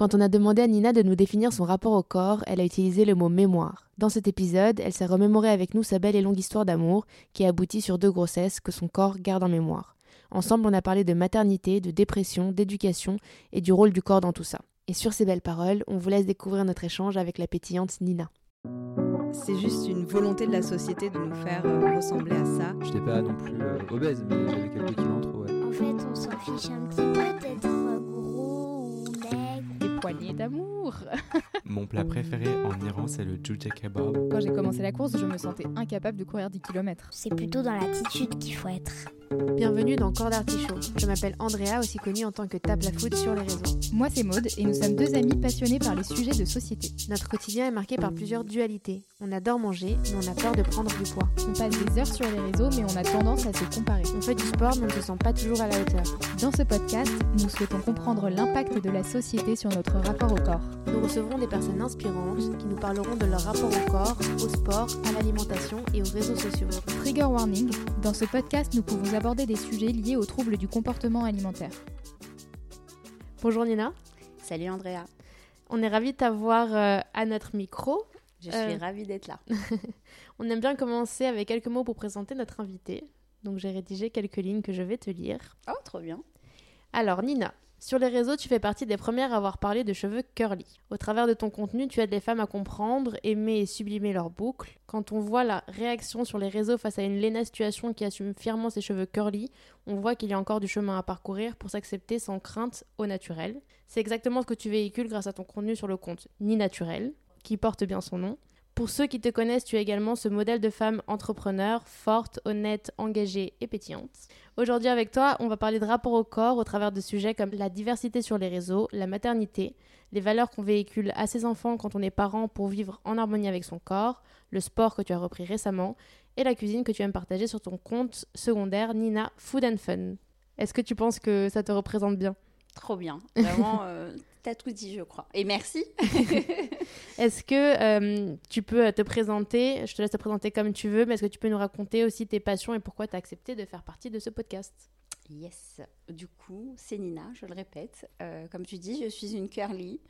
Quand on a demandé à Nina de nous définir son rapport au corps, elle a utilisé le mot mémoire. Dans cet épisode, elle s'est remémorée avec nous sa belle et longue histoire d'amour qui aboutit sur deux grossesses que son corps garde en mémoire. Ensemble, on a parlé de maternité, de dépression, d'éducation et du rôle du corps dans tout ça. Et sur ces belles paroles, on vous laisse découvrir notre échange avec la pétillante Nina. C'est juste une volonté de la société de nous faire euh, ressembler à ça. Je n'étais pas non plus euh, obèse, mais j'avais quelques kilos en trop, ouais. En fait, on s'en fiche un petit peu d'être gros poignées d'amour. Mon plat préféré en Iran, c'est le jujja kebab. Quand j'ai commencé la course, je me sentais incapable de courir 10 km. C'est plutôt dans l'attitude qu'il faut être. Bienvenue dans Corps d'Artichaut. Je m'appelle Andrea, aussi connue en tant que Tape la Food sur les réseaux. Moi, c'est Maude et nous sommes deux amis passionnés par les sujets de société. Notre quotidien est marqué par plusieurs dualités. On adore manger, mais on a peur de prendre du poids. On passe des heures sur les réseaux, mais on a tendance à se comparer. On fait du sport, mais on ne se sent pas toujours à la hauteur. Dans ce podcast, nous souhaitons comprendre l'impact de la société sur notre rapport au corps. Nous recevrons des personnes inspirantes qui nous parleront de leur rapport au corps, au sport, à l'alimentation et aux réseaux sociaux. Trigger warning, dans ce podcast, nous pouvons aborder des sujets liés aux troubles du comportement alimentaire. Bonjour Nina, Salut Andrea, on est ravis de t'avoir euh, à notre micro. je Euh. suis ravie d'être là. On aime bien commencer avec quelques mots pour présenter notre invité. Donc j'ai rédigé quelques lignes que je vais te lire. Oh, trop bien. Alors Nina, sur les réseaux, tu fais partie des premières à avoir parlé de cheveux curly. Au travers de ton contenu, tu aides les femmes à comprendre, aimer et sublimer leurs boucles. Quand on voit la réaction sur les réseaux face à une Léna situation qui assume fièrement ses cheveux curly, on voit qu'il y a encore du chemin à parcourir pour s'accepter sans crainte au naturel. C'est exactement ce que tu véhicules grâce à ton contenu sur le compte Ni Naturel, qui porte bien son nom. Pour ceux qui te connaissent, tu es également ce modèle de femme entrepreneur, forte, honnête, engagée et pétillante. Aujourd'hui avec toi, on va parler de rapport au corps au travers de sujets comme la diversité sur les réseaux, la maternité, les valeurs qu'on véhicule à ses enfants quand on est parent pour vivre en harmonie avec son corps, le sport que tu as repris récemment et la cuisine que tu aimes partager sur ton compte secondaire Nina Food and Fun. Est-ce que tu penses que ça te représente bien? Trop bien. Vraiment, euh, t'as tout dit, je crois. Et merci. Est-ce que euh, tu peux euh, te présenter, je te laisse te présenter comme tu veux, mais est-ce que tu peux nous raconter aussi tes passions et pourquoi tu as accepté de faire partie de ce podcast? Yes. Du coup, c'est Nina, je le répète. Euh, comme tu dis, je suis une curly.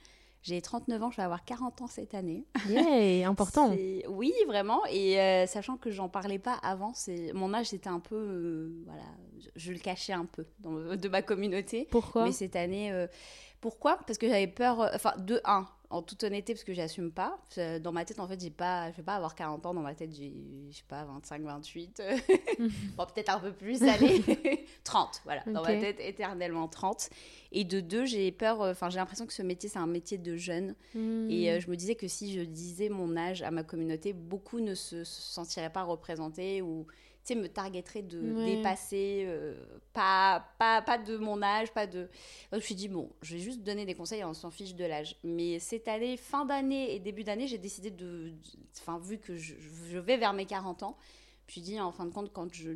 J'ai 39 ans, je vais avoir 40 ans cette année. Yay, important. Oui, vraiment. Et euh, sachant que j'en parlais pas avant, c'est mon âge c'était un peu, euh, voilà, je, je le cachais un peu dans- de ma communauté. Pourquoi? Mais cette année, euh, pourquoi? Parce que j'avais peur. Enfin, de un, en toute honnêteté, parce que j'assume pas. Euh, Dans ma tête, en fait, j'ai pas, je vais pas avoir 40 ans. Dans ma tête, j'ai, je sais pas, 25, 28. euh, bon, peut-être un peu plus, allez, 30. Voilà, dans ma tête, éternellement 30. Et de deux, j'ai peur. euh, Enfin, j'ai l'impression que ce métier, c'est un métier de jeune. Hmm. Et euh, je me disais que si je disais mon âge à ma communauté, beaucoup ne se, se sentiraient pas représentés ou tu sais, me targeteraient de Ouais. dépasser, euh, pas, pas, pas de mon âge, pas de... Je me suis dit, bon, je vais juste donner des conseils, on s'en fiche de l'âge. Mais cette année, fin d'année et début d'année, j'ai décidé de... Enfin, vu que je, je vais vers mes 40 ans, je me suis dit, en fin de compte, quand je...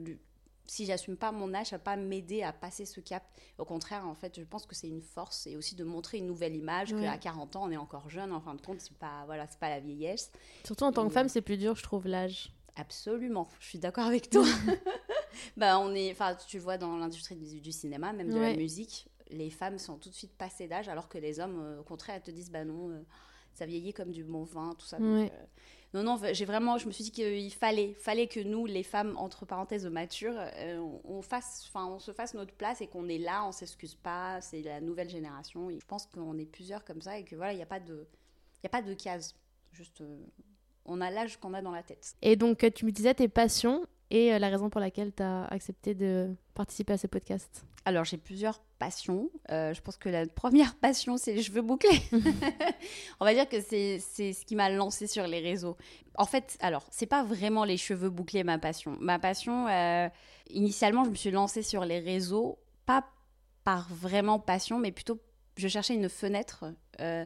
Si j'assume pas mon âge, ça va pas m'aider à passer ce cap. Au contraire, en fait, je pense que c'est une force et aussi de montrer une nouvelle image Ouais. qu'à 40 ans, on est encore jeune. En fin de compte, c'est pas voilà, c'est pas la vieillesse. Surtout en tant que femme, c'est plus dur, je trouve, l'âge. Absolument, je suis d'accord avec toi. bah, on est, enfin, tu le vois dans l'industrie du, du cinéma, même de Ouais. la musique, les femmes sont tout de suite passées d'âge, alors que les hommes, euh, au contraire, elles te disent, bah non, euh, ça vieillit comme du bon vin, tout ça. Donc, euh, non, non, j'ai vraiment, je me suis dit qu'il fallait, fallait que nous, les femmes entre parenthèses matures, on, on fasse, enfin, on se fasse notre place et qu'on est là, on s'excuse pas, c'est la nouvelle génération. Et je pense qu'on est plusieurs comme ça et que voilà, il n'y a pas de, il a pas de case, juste, on a l'âge qu'on a dans la tête. Et donc, tu me disais tes passions et euh, la raison pour laquelle tu as accepté de participer à ce podcast. Alors, j'ai plusieurs passions. Euh, je pense que la première passion, c'est les cheveux bouclés. On va dire que c'est c'est ce qui m'a lancé sur les réseaux. En fait, alors, c'est pas vraiment les cheveux bouclés ma passion. Ma passion, euh, initialement, je me suis lancée sur les réseaux, pas par vraiment passion, mais plutôt, je cherchais une fenêtre, euh,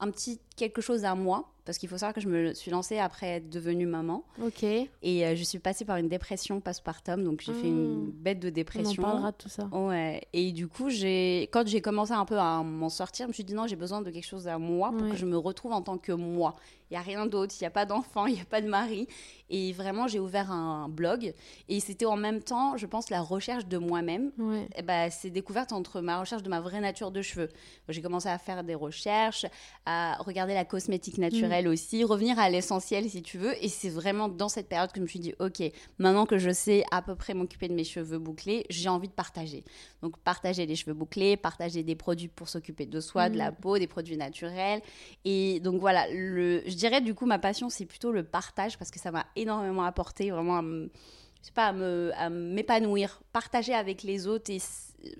un petit quelque chose à moi parce qu'il faut savoir que je me suis lancée après être devenue maman. Ok. Et euh, je suis passée par une dépression postpartum, donc j'ai fait une Mm. bête de On en dépression. parlera de tout ça. Ouais. Et du coup, j'ai quand j'ai commencé un peu à m'en sortir, je me suis dit non, j'ai besoin de quelque chose à moi pour Ouais. que je me retrouve en tant que moi. Il y a rien d'autre, il y a pas d'enfant, il y a pas de mari. Et vraiment, j'ai ouvert un blog et c'était en même temps, je pense, la recherche de moi-même. Ouais. Ben, c'est découverte entre ma recherche de ma vraie nature de cheveux. J'ai commencé à faire des recherches, à regarder la cosmétique naturelle aussi, revenir à l'essentiel si tu veux. Et c'est vraiment dans cette période que je me suis dit, ok, maintenant que je sais à peu près m'occuper de mes cheveux bouclés, j'ai envie de partager. Donc partager les cheveux bouclés, partager des produits pour s'occuper de soi, de la Mm. peau, des produits naturels. Et donc voilà, le, je dirais du coup ma passion c'est plutôt le partage parce que ça m'a énormément apporté vraiment à me- je sais pas, à m'épanouir, partager avec les autres et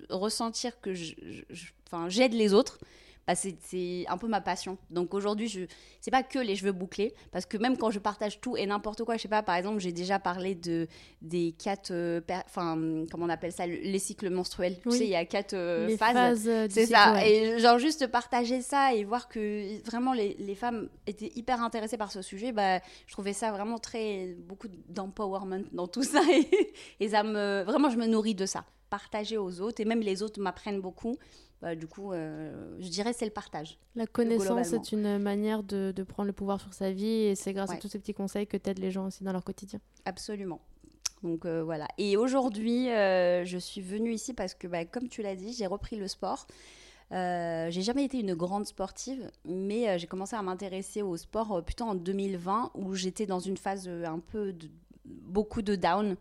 ressentir que je- je- je- enfin, j'aide les autres. Bah, c'est un peu ma passion. Donc aujourd'hui, je c'est pas que les cheveux bouclés, parce que même quand je partage tout et n'importe quoi, je sais pas, par exemple, j'ai déjà parlé de des quatre, euh, enfin, comment on appelle ça, le- les cycles menstruels. Oui. Tu sais, il y a quatre euh, Les phases. phases, euh, C'est ça. ouais. Et genre juste partager ça et voir que vraiment les, les femmes étaient hyper intéressées par ce sujet, bah, je trouvais ça vraiment très beaucoup d'empowerment dans tout ça et, et ça me vraiment je me nourris de ça. Partager aux autres et même les autres m'apprennent beaucoup. Bah, du coup, euh, je dirais c'est le partage. La connaissance globalement. est une manière de, de prendre le pouvoir sur sa vie et c'est grâce à tous ces petits conseils que t'aides les gens aussi dans leur quotidien. Absolument. Donc euh, voilà. Et aujourd'hui, euh, je suis venue ici parce que, bah, comme tu l'as dit, j'ai repris le sport. Euh, j'ai jamais été une grande sportive, mais j'ai commencé à m'intéresser au sport plutôt en 2020 où j'étais dans une phase un peu de beaucoup de down.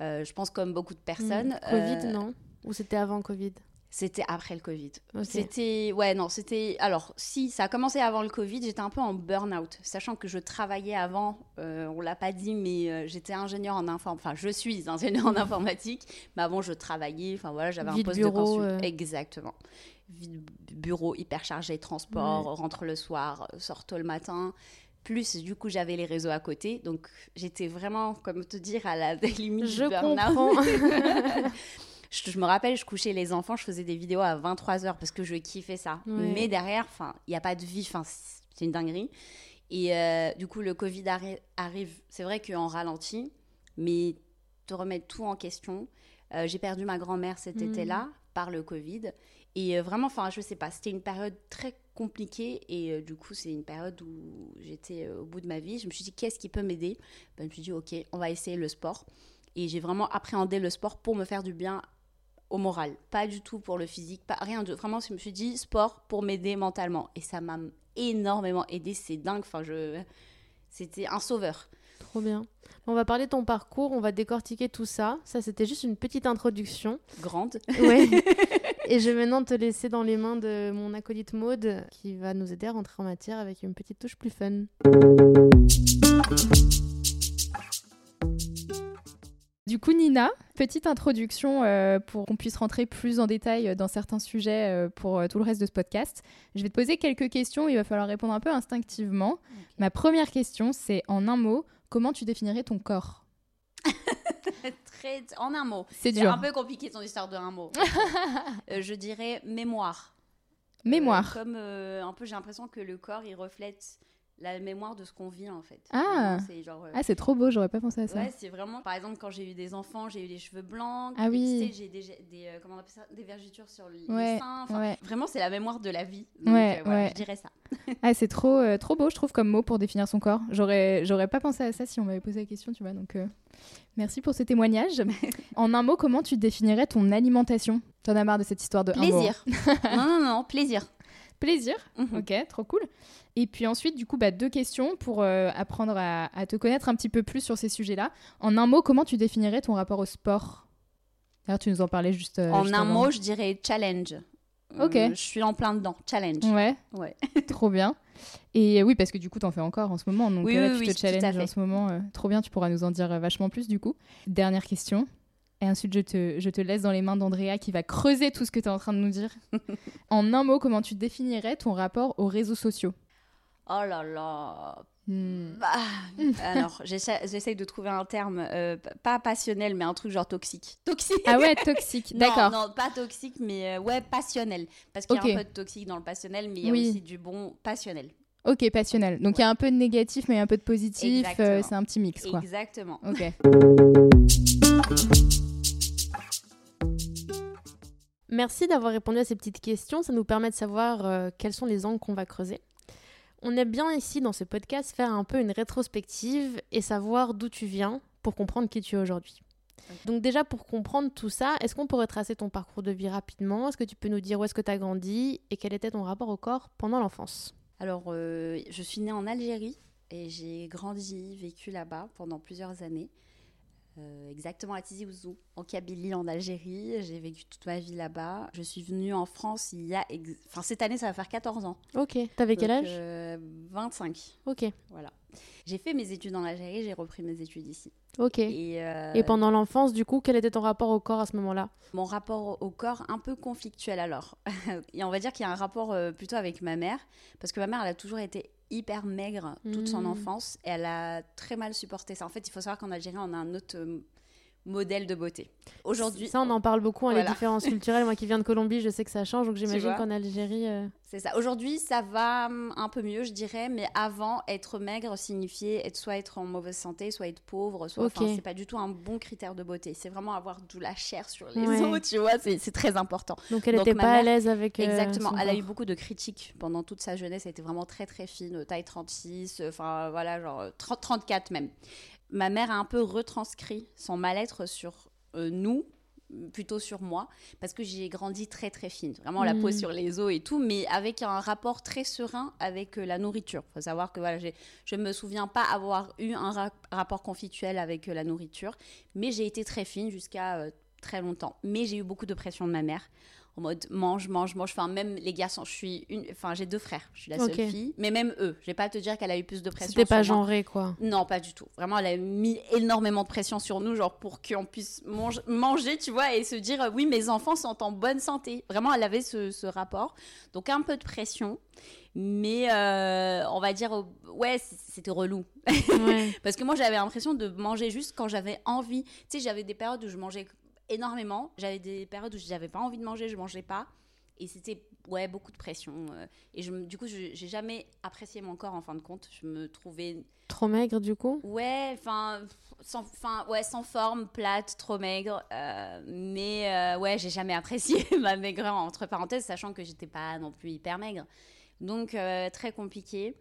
Je pense comme beaucoup de personnes. Mm. Covid, non? Ou c'était avant Covid? C'était après le Covid. C'était ouais non c'était alors si ça a commencé avant le Covid j'étais un peu en burn-out sachant que je travaillais avant euh, on l'a pas dit mais euh, j'étais ingénieur en informatique enfin je suis ingénieur en informatique mais avant je travaillais enfin voilà j'avais un poste bureau, de consul euh. exactement bureau hyper chargé transport rentre le soir sort tôt le matin plus du coup j'avais les réseaux à côté donc j'étais vraiment comme te dire à la limite Je du burn-out. je, je me rappelle, je couchais les enfants, je faisais des vidéos à 23h parce que je kiffais ça. Ouais. Mais derrière, il n'y a pas de vie, c'est une dinguerie. Et euh, du coup, le Covid arri- arrive, c'est vrai qu'en ralenti, mais te remettre tout en question. Euh, J'ai perdu ma grand-mère cet Mhm. été-là par le Covid. Et euh, vraiment, enfin, je sais pas, c'était une période très compliquée. Et euh, du coup, c'est une période où j'étais au bout de ma vie. Je me suis dit, qu'est-ce qui peut m'aider? Ben, Je me suis dit, ok, on va essayer le sport. Et j'ai vraiment appréhendé le sport pour me faire du bien au moral, pas du tout pour le physique, pas rien de vraiment. Je me suis dit sport pour m'aider mentalement et ça m'a énormément aidé. C'est dingue. Enfin, je, c'était un sauveur. Trop bien. On va parler de ton parcours, on va décortiquer tout ça. Ça, c'était juste une petite introduction. Grande. Ouais. Et je vais maintenant te laisser dans les mains de mon acolyte Maude qui va nous aider à rentrer en matière avec une petite touche plus fun. Du coup, Nina, petite introduction euh, pour qu'on puisse rentrer plus en détail dans certains sujets euh, pour euh, tout le reste de ce podcast. Je vais te poser quelques questions, il va falloir répondre un peu instinctivement. Ma première question, c'est en un mot, comment tu définirais ton corps? Très, en un mot. C'est C'est dur. un peu compliqué ton histoire de un mot. Euh, je dirais mémoire. Mémoire. Euh, comme euh, un peu, j'ai l'impression que le corps il reflète la mémoire de ce qu'on vit en fait. Ah. Vraiment, c'est genre. euh, Ah, c'est trop beau, j'aurais pas pensé à ça. Ouais, c'est vraiment, par exemple, quand j'ai eu des enfants, j'ai eu les cheveux blancs. Ah oui. Tu sais, j'ai des, des, euh, comment on appelle ça, des vergetures sur les Ouais, seins. Enfin, ouais. Vraiment, c'est la mémoire de la vie. Donc, Ouais, euh, voilà, ouais. je dirais ça. Ah, c'est trop, trop beau, je trouve, comme mot pour définir son corps. J'aurais, j'aurais pas pensé à ça si on m'avait posé la question, tu vois. Donc, merci pour ce témoignage. en un mot, comment tu définirais ton alimentation? T'en as marre de cette histoire de. Plaisir. non, non, non, plaisir. Plaisir. Mhm. Ok, trop cool. Et puis ensuite, du coup, bah, deux questions pour euh, apprendre à, à te connaître un petit peu plus sur ces sujets-là. En un mot, comment tu définirais ton rapport au sport? D'ailleurs, tu nous en parlais juste. euh, en juste un avant. mot, je dirais challenge. Ok. Euh, je suis en plein dedans. Challenge. Ouais, Ouais. trop bien. Et oui, parce que du coup, t'en fais encore en ce moment. Donc Oui, euh, oui, tu oui, te challenges en ce moment. trop bien, tu pourras nous en dire vachement plus du coup. Dernière question. Et ensuite, je te, je te laisse dans les mains d'Andrea qui va creuser tout ce que tu es en train de nous dire. en un mot, comment tu définirais ton rapport aux réseaux sociaux? Oh là là. Hmm. Bah, alors, j'essaye de trouver un terme, euh, pas passionnel, mais un truc genre toxique. Toxique Ah ouais, toxique, d'accord. Non, pas toxique, mais euh, ouais, passionnel. Parce qu'il y a un peu de toxique dans le passionnel, mais il y a Oui. aussi du bon passionnel. Ok, passionnel. Donc il y a un peu de négatif, mais un peu de positif. euh, c'est un petit mix, quoi. Exactement. Ok. Merci d'avoir répondu à ces petites questions. Ça nous permet de savoir euh, quels sont les angles qu'on va creuser. On aime bien ici, dans ce podcast, faire un peu une rétrospective et savoir d'où tu viens pour comprendre qui tu es aujourd'hui. Donc déjà, pour comprendre tout ça, est-ce qu'on pourrait tracer ton parcours de vie rapidement? Est-ce que tu peux nous dire où est-ce que tu as grandi et quel était ton rapport au corps pendant l'enfance? Alors, euh, je suis née en Algérie et j'ai grandi, vécu là-bas pendant plusieurs années. Euh, exactement à Tizi Ouzou, en Kabylie, en Algérie. J'ai vécu toute ma vie là-bas. Je suis venue en France il y a. ex- Enfin, cette année, ça va faire 14 ans. Ok. T'avais quel âge euh, 25. Ok. Voilà. J'ai fait mes études en Algérie, j'ai repris mes études ici. Ok. Et, euh, Et pendant l'enfance, du coup, quel était ton rapport au corps à ce moment-là? Mon rapport au corps un peu conflictuel alors. et on va dire qu'il y a un rapport euh, plutôt avec ma mère, parce que ma mère, elle a toujours été hyper maigre toute son Mhm. enfance, et elle a très mal supporté ça. En fait, il faut savoir qu'en Algérie, on a un autre modèle de beauté. Aujourd'hui, Ça, on en parle beaucoup, hein, les Voilà. différences culturelles. Moi qui viens de Colombie, je sais que ça change, donc j'imagine qu'en Algérie. euh, c'est ça. Aujourd'hui, ça va hum, un peu mieux, je dirais, mais avant, être maigre signifiait être soit être en mauvaise santé, soit être pauvre, soit. Enfin, Ok. c'est pas du tout un bon critère de beauté. C'est vraiment avoir de la chair sur les Ouais. os, tu vois. C'est très important. Donc elle n'était pas à l'aise avec. euh, Exactement. Elle a eu beaucoup de critiques pendant toute sa jeunesse. Elle était vraiment très très fine, taille 36, euh, enfin voilà, genre euh, 30, 34 même. Ma mère a un peu retranscrit son mal-être sur euh, nous, plutôt sur moi, parce que j'ai grandi très très fine, vraiment la peau Mhm. sur les os et tout, mais avec un rapport très serein avec euh, la nourriture. faut savoir que voilà, je me souviens pas avoir eu un ra- rapport conflictuel avec euh, la nourriture, mais j'ai été très fine jusqu'à très longtemps. Mais j'ai eu beaucoup de pression de ma mère en mode mange, mange, mange. Enfin, même les garçons, je suis une, enfin, j'ai deux frères, je suis la seule fille, mais même eux, je vais pas te dire qu'elle a eu plus de pression. C'était pas genré, quoi. Non, pas du tout. Vraiment, elle a mis énormément de pression sur nous, genre pour qu'on puisse mange- manger, tu vois, et se dire oui, mes enfants sont en bonne santé. Vraiment, elle avait ce, ce rapport. Donc, un peu de pression. Mais euh, on va dire, ouais, c'était relou. Ouais. Parce que moi, j'avais l'impression de manger juste quand j'avais envie. Tu sais, j'avais des périodes où je mangeais énormément. J'avais des périodes où j'avais pas envie de manger, je mangeais pas. Et c'était, ouais, beaucoup de pression. euh, et je, du coup, je- j'ai jamais apprécié mon corps en fin de compte. Je me trouvais Trop maigre, du coup? Ouais, enfin, sans, enfin, ouais, sans forme, plate, trop maigre. euh, mais euh, ouais, j'ai jamais apprécié ma maigreur entre parenthèses, sachant que j'étais pas non plus hyper maigre. Donc euh, très compliqué.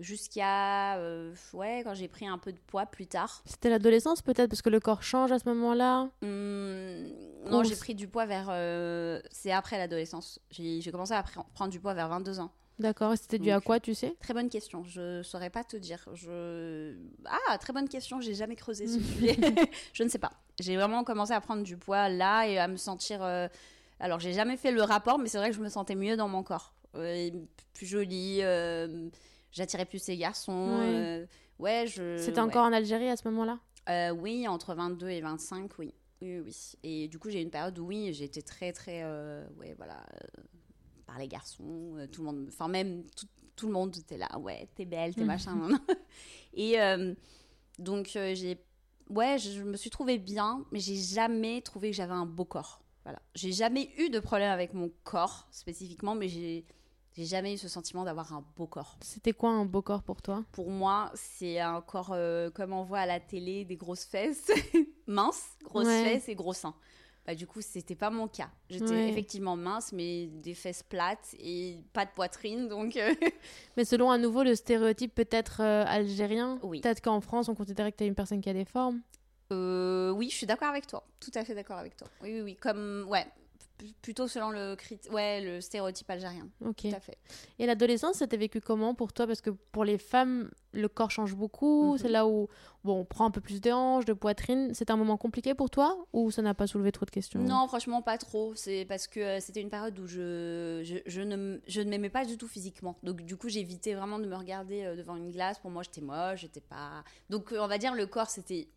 Jusqu'à euh, ouais, quand j'ai pris un peu de poids plus tard. C'était l'adolescence, peut-être, parce que le corps change à ce moment-là. Hum, non, j'ai pris du poids vers. euh, c'est après l'adolescence. J'ai commencé à pr- prendre du poids vers 22 ans. D'accord. C'était dû à quoi, tu sais? Très bonne question. Je saurais pas te dire. Je ah très bonne question. J'ai jamais creusé ce sujet. je ne sais pas. J'ai vraiment commencé à prendre du poids là et à me sentir. euh, Alors j'ai jamais fait le rapport, mais c'est vrai que je me sentais mieux dans mon corps, Euh, plus jolie. euh, J'attirais plus ces garçons. Ouais. euh, Ouais, je. C'était ouais. encore en Algérie à ce moment-là? Euh, oui, entre 22 et 25, oui. Oui, oui. Et du coup, j'ai eu une période où, oui, j'étais très, très. euh, ouais, voilà. euh, par les garçons, euh, tout le monde. Enfin, même tout, tout le monde était là. Ouais, t'es belle, t'es machin. nan, nan. et donc, j'ai. Ouais, je, je me suis trouvée bien, mais j'ai jamais trouvé que j'avais un beau corps. Voilà. J'ai jamais eu de problème avec mon corps spécifiquement, mais j'ai. J'ai jamais eu ce sentiment d'avoir un beau corps. C'était quoi un beau corps pour toi? Pour moi, c'est un corps euh, comme on voit à la télé, des grosses fesses, minces, grosses Ouais. fesses et gros seins. Bah, du coup, c'était pas mon cas. J'étais Ouais. effectivement mince, mais des fesses plates et pas de poitrine, donc euh, Mais selon à nouveau le stéréotype peut-être euh, algérien, Oui. peut-être qu'en France on considérait que tu une personne qui a des formes? euh, oui, je suis d'accord avec toi. Tout à fait d'accord avec toi. Oui, oui, oui. Comme, ouais, plutôt selon le, crit- ouais, le stéréotype algérien. Ok. Tout à fait. Et l'adolescence, c'était vécu comment pour toi? Parce que pour les femmes, le corps change beaucoup. Mhm. C'est là où bon, on prend un peu plus de hanches, de poitrine. C'est un moment compliqué pour toi ou ça n'a pas soulevé trop de questions? Non, franchement, pas trop. C'est parce que euh, c'était une période où je, je, je ne, je ne m'aimais pas du tout physiquement. Donc, du coup, j'évitais vraiment de me regarder euh, devant une glace. Pour moi, j'étais moche, j'étais pas. Donc, euh, on va dire, le corps, c'était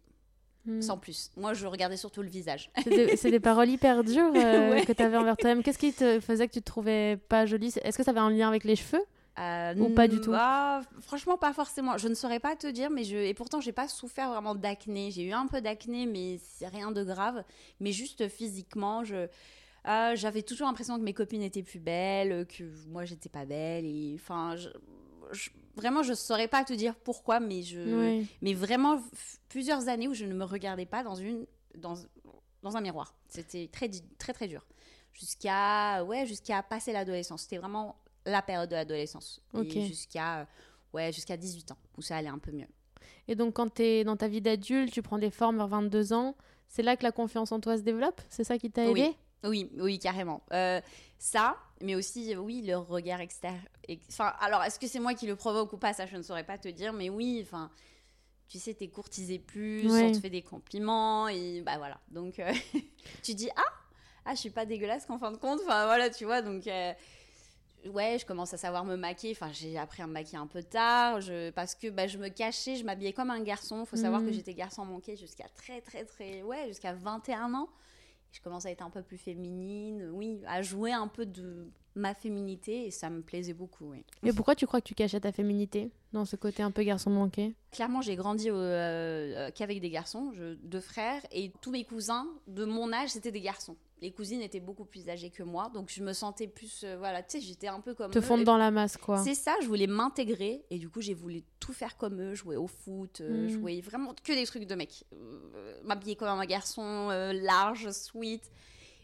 Hmm. sans plus. Moi, je regardais surtout le visage. C'est des, paroles hyper dures euh, Ouais. que tu avais envers toi-même. Qu'est-ce qui te faisait que tu te trouvais pas jolie? Est-ce que ça avait un lien avec les cheveux? Euh, Ou pas du tout? ah, Franchement, pas forcément. Je ne saurais pas te dire, mais je. Et pourtant, j'ai pas souffert vraiment d'acné. J'ai eu un peu d'acné, mais c'est rien de grave. Mais juste physiquement, je. ah, j'avais toujours l'impression que mes copines étaient plus belles, que moi j'étais pas belle. Et enfin, je, je- vraiment, je saurais pas te dire pourquoi, mais je, mais vraiment plusieurs années où je ne me regardais pas dans une, dans, dans un miroir. C'était très, très, très dur. Jusqu'à, ouais, jusqu'à passer l'adolescence. C'était vraiment la période de l'adolescence. Jusqu'à, ouais, jusqu'à 18 ans, où ça allait un peu mieux. Et donc, quand tu es dans ta vie d'adulte, tu prends des formes vers 22 ans, c'est là que la confiance en toi se développe? C'est ça qui t'a Oui. aidé? Oui, oui, carrément. Euh, ça, mais aussi, oui, le regard extérieur. ex- Enfin, alors, est-ce que c'est moi qui le provoque ou pas Ça, je ne saurais pas te dire, mais oui, enfin, tu sais, t'es courtisé plus, Ouais. on te fait des compliments, et bah voilà. Donc, euh, tu dis, ah, ah, je suis pas dégueulasse qu'en fin de compte, enfin voilà, tu vois, donc. euh, Ouais, je commence à savoir me maquiller. Enfin, j'ai appris à me maquiller un peu tard je... parce que bah, je me cachais, je m'habillais comme un garçon. faut savoir que j'étais garçon manqué jusqu'à très, très, très. Ouais, jusqu'à 21 ans. Je commence à être un peu plus féminine, oui, à jouer un peu de ma féminité et ça me plaisait beaucoup, oui. Et pourquoi tu crois que tu cachais ta féminité dans ce côté un peu garçon manqué? Clairement, j'ai grandi euh, euh, qu'avec des garçons, je- deux frères, et tous mes cousins de mon âge, c'était des garçons. Les cousines étaient beaucoup plus âgées que moi, donc je me sentais plus, euh, voilà, tu sais, j'étais un peu comme Te eux, fondre dans la masse, quoi. C'est ça, je voulais m'intégrer et du coup j'ai voulu tout faire comme eux, jouer au foot, euh, Mm. jouer vraiment que des trucs de mec, Euh, m'habiller comme un garçon, large, sweet,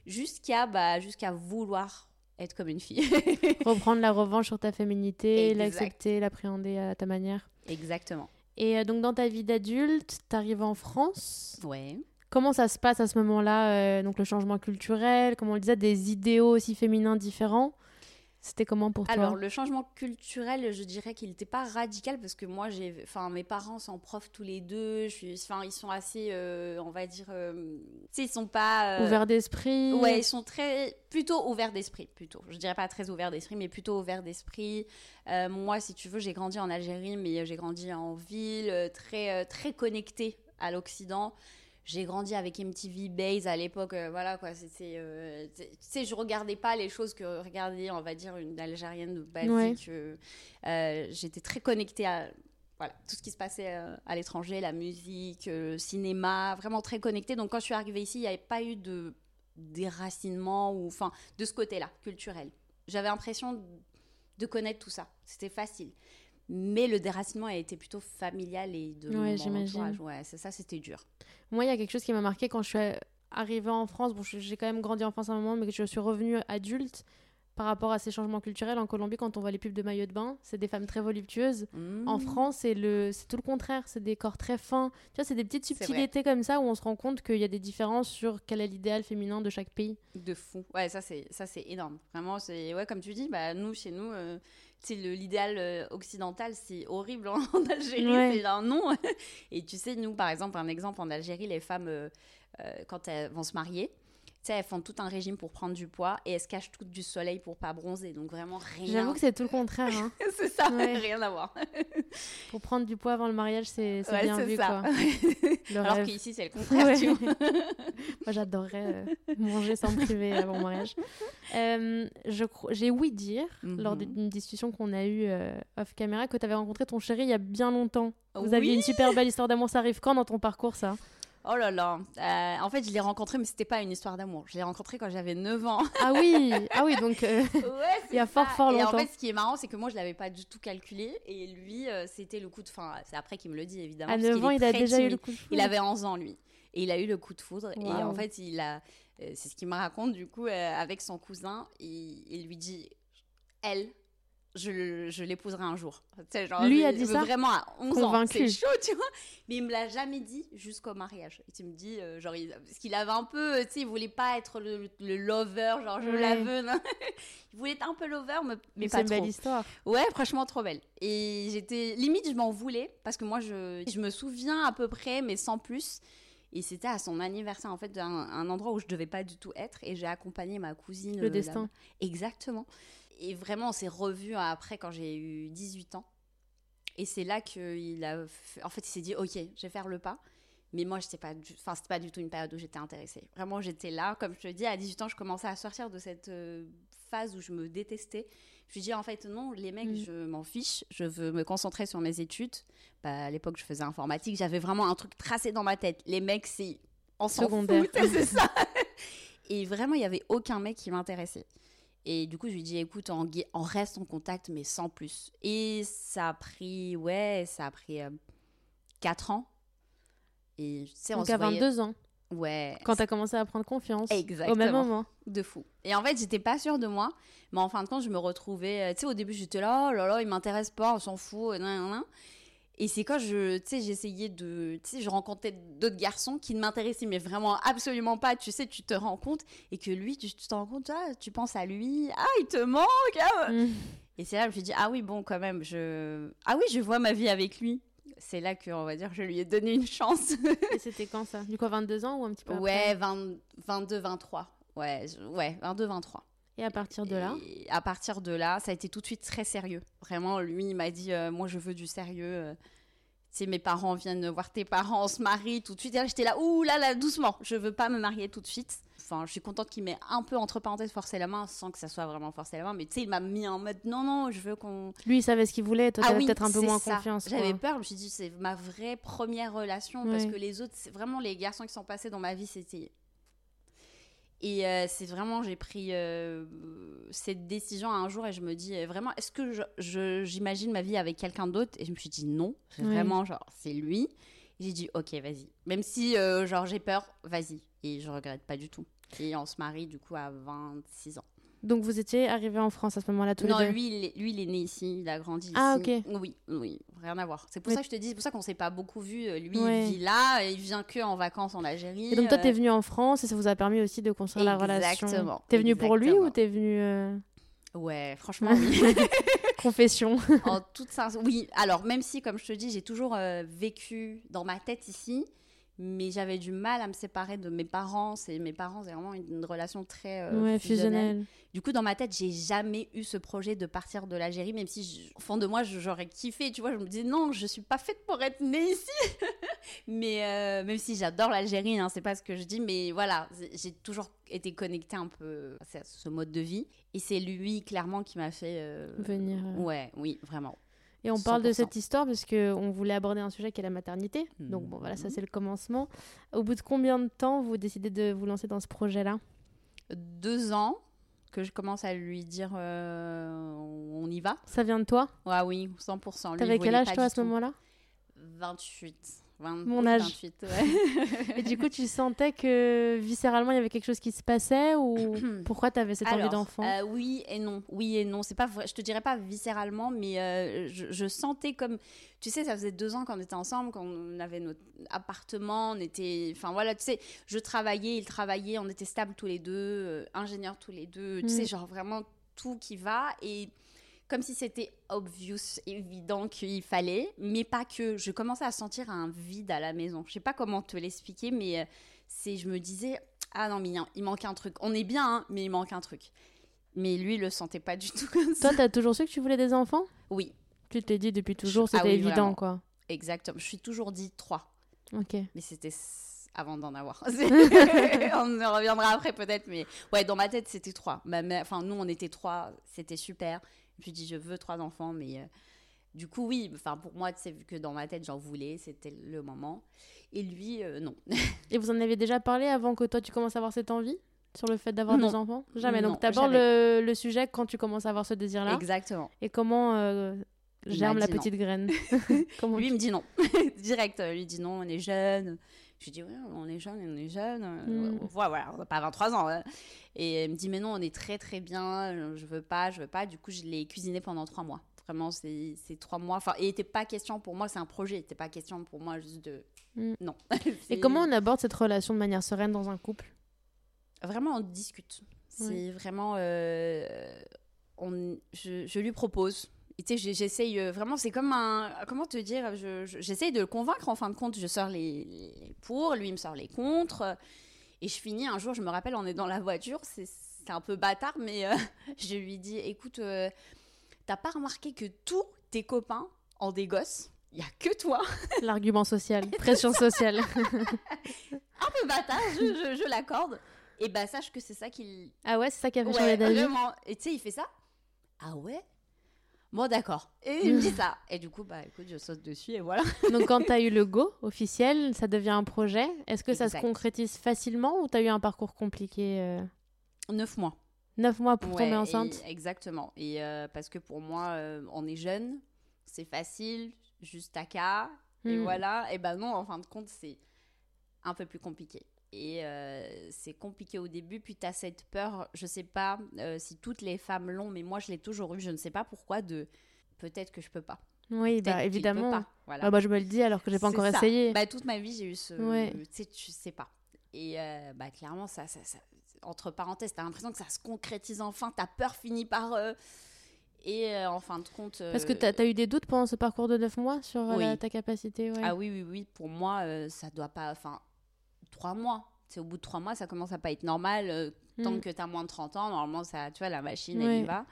jusqu'à bah, jusqu'à vouloir être comme une fille. Reprendre la revanche sur ta féminité, l'accepter, l'appréhender à ta manière. Exactement. Et donc, dans ta vie d'adulte, t'arrives en France. Ouais. Comment ça se passe à ce moment-là euh, Donc, le changement culturel, comme on le disait, des idéaux aussi féminins différents. C'était comment pour toi Alors le changement culturel, je dirais qu'il n'était pas radical parce que moi j'ai, enfin mes parents sont profs tous les deux, je suis, enfin ils sont assez, euh, on va dire, euh, tu sais ils sont pas euh, Ouvert d'esprit Ouais, ils sont très plutôt ouverts d'esprit, plutôt. Je dirais pas très ouverts d'esprit, mais plutôt ouverts d'esprit. Moi, si tu veux, j'ai grandi en Algérie, mais j'ai grandi en ville, très très connectée à l'Occident. J'ai grandi avec MTV Base à l'époque, euh, voilà quoi. C'était, euh, tu sais, je regardais pas les choses que regardait, on va dire, une Algérienne basique. Ouais. euh, J'étais très connectée à voilà, tout ce qui se passait euh, à l'étranger, la musique, le cinéma, vraiment très connectée. Donc quand je suis arrivée ici, il n'y avait pas eu de déracinement ou enfin de ce côté-là culturel. J'avais l'impression de connaître tout ça. C'était facile. Mais le déracinement a été plutôt familial et de Ouais, mon j'imagine. entourage. Ouais, c'est ça, c'était dur. Moi, il y a quelque chose qui m'a marqué quand je suis arrivée en France. Bon, j'ai quand même grandi en France à un moment, mais que je suis revenue adulte par rapport à ces changements culturels. En Colombie, quand on voit les pubs de maillots de bain, c'est des femmes très voluptueuses. En Mmh. France, c'est le, c'est tout le contraire. C'est des corps très fins. Tu vois, c'est des petites subtilités comme ça où on se rend compte qu'il y a des différences sur quel est l'idéal féminin de chaque pays. De fou. Ouais, ça c'est ça c'est énorme. Vraiment, c'est ouais comme tu dis, bah nous chez nous, euh, sais, l'idéal euh, occidental c'est horrible en, en Algérie, Ouais. c'est un non. Et tu sais, nous par exemple, un exemple en Algérie, les femmes euh, euh, quand elles vont se marier. Tu sais, elles font tout un régime pour prendre du poids et elles se cachent toutes du soleil pour pas bronzer. Donc vraiment rien. J'avoue que c'est tout le contraire. hein. c'est ça, Ouais. rien à voir. Pour prendre du poids avant le mariage, c'est Ouais, bien vu. ça. Quoi. Le Alors qu'ici c'est le contraire, Ouais. tu vois. Moi, j'adorerais euh, manger sans me priver avant mon mariage. Euh, je J'ai ouï dire, lors Mhm. d'une discussion qu'on a eue euh, off caméra, que tu avais rencontré ton chéri il y a bien longtemps. Vous aviez une super belle histoire d'amour. Ça arrive quand dans ton parcours, ça? Oh là là. Euh, en fait, je l'ai rencontré, mais c'était pas une histoire d'amour. Je l'ai rencontré quand j'avais 9 ans. Ah oui Ah oui, donc... euh, Ouais, Il y a fort, ça. fort Et en longtemps. fait, ce qui est marrant, c'est que moi, je l'avais pas du tout calculé. Et lui, euh, c'était le coup de. Enfin, c'est après qu'il me le dit, évidemment. à parce 9 qu'il ans, il a déjà eu le coup de foudre. Il avait 11 ans, lui. Et il a eu le coup de foudre. Et en fait, il a. c'est ce qu'il me raconte, du coup, avec son cousin. Il, il lui dit Elle, je, je l'épouserai un jour. Tu genre, Lui a dit ça Vraiment à 11 ans. Convaincu. C'est chaud, tu vois. Mais il me l'a jamais dit jusqu'au mariage. Il me dit, euh, genre, il- parce qu'il avait un peu. Tu sais, il voulait pas être le, le lover, genre, je Ouais. la veux. non. il voulait être un peu lover, mais, mais C'est pas une trop. belle histoire. Ouais, franchement, trop belle. Et j'étais. Limite, je m'en voulais parce que moi, je, je me souviens à peu près, mais sans plus. Et c'était à son anniversaire, en fait, un, un endroit où je devais pas du tout être. Et j'ai accompagné ma cousine. Le euh, destin. Exactement. Et vraiment, on s'est revus après quand j'ai eu 18 ans. Et c'est là qu'il a. fait- En fait, il s'est dit, OK, je vais faire le pas. Mais moi, j'étais pas du... enfin, c'était pas du tout une période où j'étais intéressée. Vraiment, j'étais là. Comme je te dis, à 18 ans, je commençais à sortir de cette euh, phase où je me détestais. Je lui dis, en fait, non, les mecs, Mm. je m'en fiche. Je veux me concentrer sur mes études. Bah, à l'époque, je faisais informatique. J'avais vraiment un truc tracé dans ma tête. Les mecs, c'est. S'en Secondaire. fout, c'est ça. Et vraiment, il y avait aucun mec qui m'intéressait. Et du coup, je lui dis, écoute, on, reste en contact, mais sans plus. Et ça a pris, ouais, ça a pris 4 ans. Et tu sais, on Donc à voyait- 22 ans, Ouais. quand t'as commencé à prendre confiance. Exactement. Au même moment. De fou. Et en fait, j'étais pas sûre de moi, mais en fin de compte, je me retrouvais. euh, Tu sais, au début, j'étais là, oh là là, il m'intéresse pas, on s'en fout, nan, nan, nan. Et c'est quand je, tu sais, j'essayais de, tu sais, je rencontrais d'autres garçons qui ne m'intéressaient mais vraiment absolument pas. Tu sais, tu te rends compte et que lui, tu te rends compte, ah, tu penses à lui, ah, il te manque. ah. Mm. Et c'est là que je me suis dit, ah oui, bon, quand même, je, ah oui, je vois ma vie avec lui. C'est là que, on va dire, je lui ai donné une chance. Et c'était quand ça? Du coup, à 22 ans ou un petit peu après? ouais, 20 22, 23. Ouais, ouais, 22, 23. Et à partir de là Et à partir de là, ça a été tout de suite très sérieux. Vraiment, lui, il m'a dit euh, Moi, je veux du sérieux. euh. Tu sais, mes parents viennent voir tes parents, on se marie tout de suite. Et là, j'étais là Ouh là là, doucement. Je veux pas me marier tout de suite. Enfin, je suis contente qu'il m'ait un peu, entre parenthèses, forcé la main, sans que ça soit vraiment forcé la main. Mais tu sais, il m'a mis en mode Non, non, je veux qu'on. Lui, il savait ce qu'il voulait, toi, Ah oui, peut-être un peu moins ça. confiance. J'avais peur, je me suis dit, c'est ma vraie première relation parce que les autres, c'est vraiment les garçons qui sont passés dans ma vie, c'était. Et euh, c'est vraiment, j'ai pris euh, cette décision un jour et je me dis euh, vraiment, est-ce que je- je- j'imagine ma vie avec quelqu'un d'autre? Et je me suis dit non, vraiment genre, c'est lui. J'ai dit, ok, vas-y. Même si, genre, j'ai peur, vas-y. Et je regrette pas du tout. Et on se marie, du coup, à 26 ans. Donc vous étiez arrivés en France à ce moment-là tous Non, les deux lui il, est, lui, il est né ici, il a grandi Ah, ici. ok. Oui, oui, rien à voir. C'est pour Mais- ça que je te dis, c'est pour ça qu'on s'est pas beaucoup vu. Euh, Lui, Ouais. il vit là, il vient que en vacances en Algérie. Et donc toi, euh, t'es venu en France et ça vous a permis aussi de construire la relation. Exactement, T'es venu pour lui ou t'es venu euh, Ouais, franchement, oui. confession en toute sincérité. Oui, alors même si, comme je te dis, j'ai toujours euh, vécu dans ma tête ici, mais j'avais du mal à me séparer de mes parents. C'est mes parents, c'est vraiment une, une relation très euh, Ouais, fusionnelle. fusionnel. Du coup, dans ma tête, j'ai jamais eu ce projet de partir de l'Algérie, même si, je- au fond de moi, j'aurais kiffé. Tu vois, je me disais non, je suis pas faite pour être née ici. mais euh, même si j'adore l'Algérie, hein, c'est pas ce que je dis, mais voilà, j'ai toujours été connectée un peu à ce mode de vie. Et c'est lui, clairement, qui m'a fait. euh, Venir. Ouais, oui, vraiment. Et on parle de 100%. cette histoire parce que on voulait aborder un sujet qui est la maternité. Donc bon, voilà, ça Mhm. c'est le commencement. Au bout de combien de temps vous décidez de vous lancer dans ce projet-là? Deux ans que je commence à lui dire euh, on y va. Ça vient de toi? Ouais, oui, 100%. Lui, il T'avais quel âge toi à ce moment-là? 28. 20, Mon âge. 28, ouais. Et du coup, tu sentais que viscéralement il y avait quelque chose qui se passait ou pourquoi t'avais cette envie d'enfant? euh, Oui et non. Oui et non. C'est pas vrai. Je te dirais pas viscéralement, mais euh, je, je sentais comme. Tu sais, ça faisait deux ans qu'on était ensemble, qu'on avait notre appartement, on était. Enfin voilà, tu sais, je travaillais, il travaillait, on était stables tous les deux, euh, ingénieurs tous les deux. Tu Mm. sais, genre vraiment tout qui va. Et comme si c'était obvious, évident qu'il fallait, mais pas que. Je commençais à sentir un vide à la maison. Je sais pas comment te l'expliquer, mais euh, c'est, je me disais, ah non, mais il manque un truc. On est bien, hein, mais il manque un truc. Mais lui, il le sentait pas du tout comme ça. Toi, t'as toujours su que tu voulais des enfants? Oui, Tu t'es dit depuis toujours, Ah c'était oui, évident vraiment. quoi. exactement. Je suis toujours dit trois, Ok. mais c'était avant d'en avoir. On y reviendra après peut-être, mais ouais, dans ma tête, c'était trois. Ma mère, enfin, nous, on était trois, c'était super. Je dit, je veux trois enfants, mais euh, du coup, oui, enfin, pour moi, sais, vu que dans ma tête, j'en voulais, c'était le moment. Et lui, euh, non. Et vous en avez déjà parlé avant que toi tu commences à avoir cette envie sur le fait d'avoir des enfants? Jamais. Non, Donc t'abordes le, le sujet quand tu commences à avoir ce désir-là. Exactement. Et comment euh, germe la dit non. petite graine? Comment Lui, il me dit non. Direct, lui dit non, on est jeune. Je lui dis, ouais, on est jeune, on est jeune. Euh, Mm. Voilà, on n'a pas 23 ans. Et il me dit, mais non, on est très très bien, euh, je veux pas, je veux pas. Du coup, je l'ai cuisiné pendant trois mois. Vraiment, c'est trois mois. Enfin, et il n'était pas question pour moi, c'est un projet, il n'était pas question pour moi juste de. Mm. Non. Et comment on aborde cette relation de manière sereine dans un couple? Vraiment, on discute. C'est vraiment. euh, on, je, je lui propose. Tu sais, j'essaye euh, vraiment, c'est comme un. Comment te dire je- je- J'essaye de le convaincre en fin de compte. Je sors les, les pour, lui il me sort les contre. Et je finis un jour, je me rappelle, on est dans la voiture. C'est un peu bâtard, mais euh, je lui dis écoute, euh, t'as pas remarqué que tous tes copains ont des gosses? Il y a que toi. L'argument social, pression sociale. Un peu bâtard, je, l'accorde. Et bah, sache que c'est ça qu'il ah ouais, c'est ça qui a fait Ouais, changer d'avis. Et tu sais, il fait ça. Ah ouais? Bon, d'accord. Et il me dit ça. Et du coup, bah écoute, je saute dessus et voilà. Donc quand t'as eu le go officiel, ça devient un projet. Est-ce que ça se concrétise facilement ou t'as eu un parcours compliqué euh, Neuf mois. 9 mois pour Ouais, tomber et- enceinte? Exactement. Et euh, parce que pour moi, euh, on est jeune, c'est facile, juste à cas, et Hmm. voilà. Et ben non, en fin de compte, c'est un peu plus compliqué. Et euh, c'est compliqué au début, puis tu as cette peur, je sais pas euh, si toutes les femmes l'ont, mais moi je l'ai toujours eu, je ne sais pas pourquoi, de peut-être que je peux pas. Oui, bah évidemment. pas, voilà. Ah bah, je me le dis alors que j'ai pas encore ça. essayé. Bah, toute ma vie, j'ai eu ce. Ouais. Tu sais, tu sais pas. Et euh, bah, clairement, ça, ça, ça- entre parenthèses, t'as l'impression que ça se concrétise enfin, ta peur finit par. euh, Et euh, en fin de compte. Parce que t'as as eu des doutes pendant ce parcours de 9 mois sur Oui. la- ta capacité ouais. Ah oui, oui, oui. Pour moi, ça doit pas. Enfin, trois mois. C'est au bout de trois mois, ça commence à pas être normal. euh, Tant Mm. que t'as moins de 30 ans, normalement, ça, tu vois, la machine, elle y va.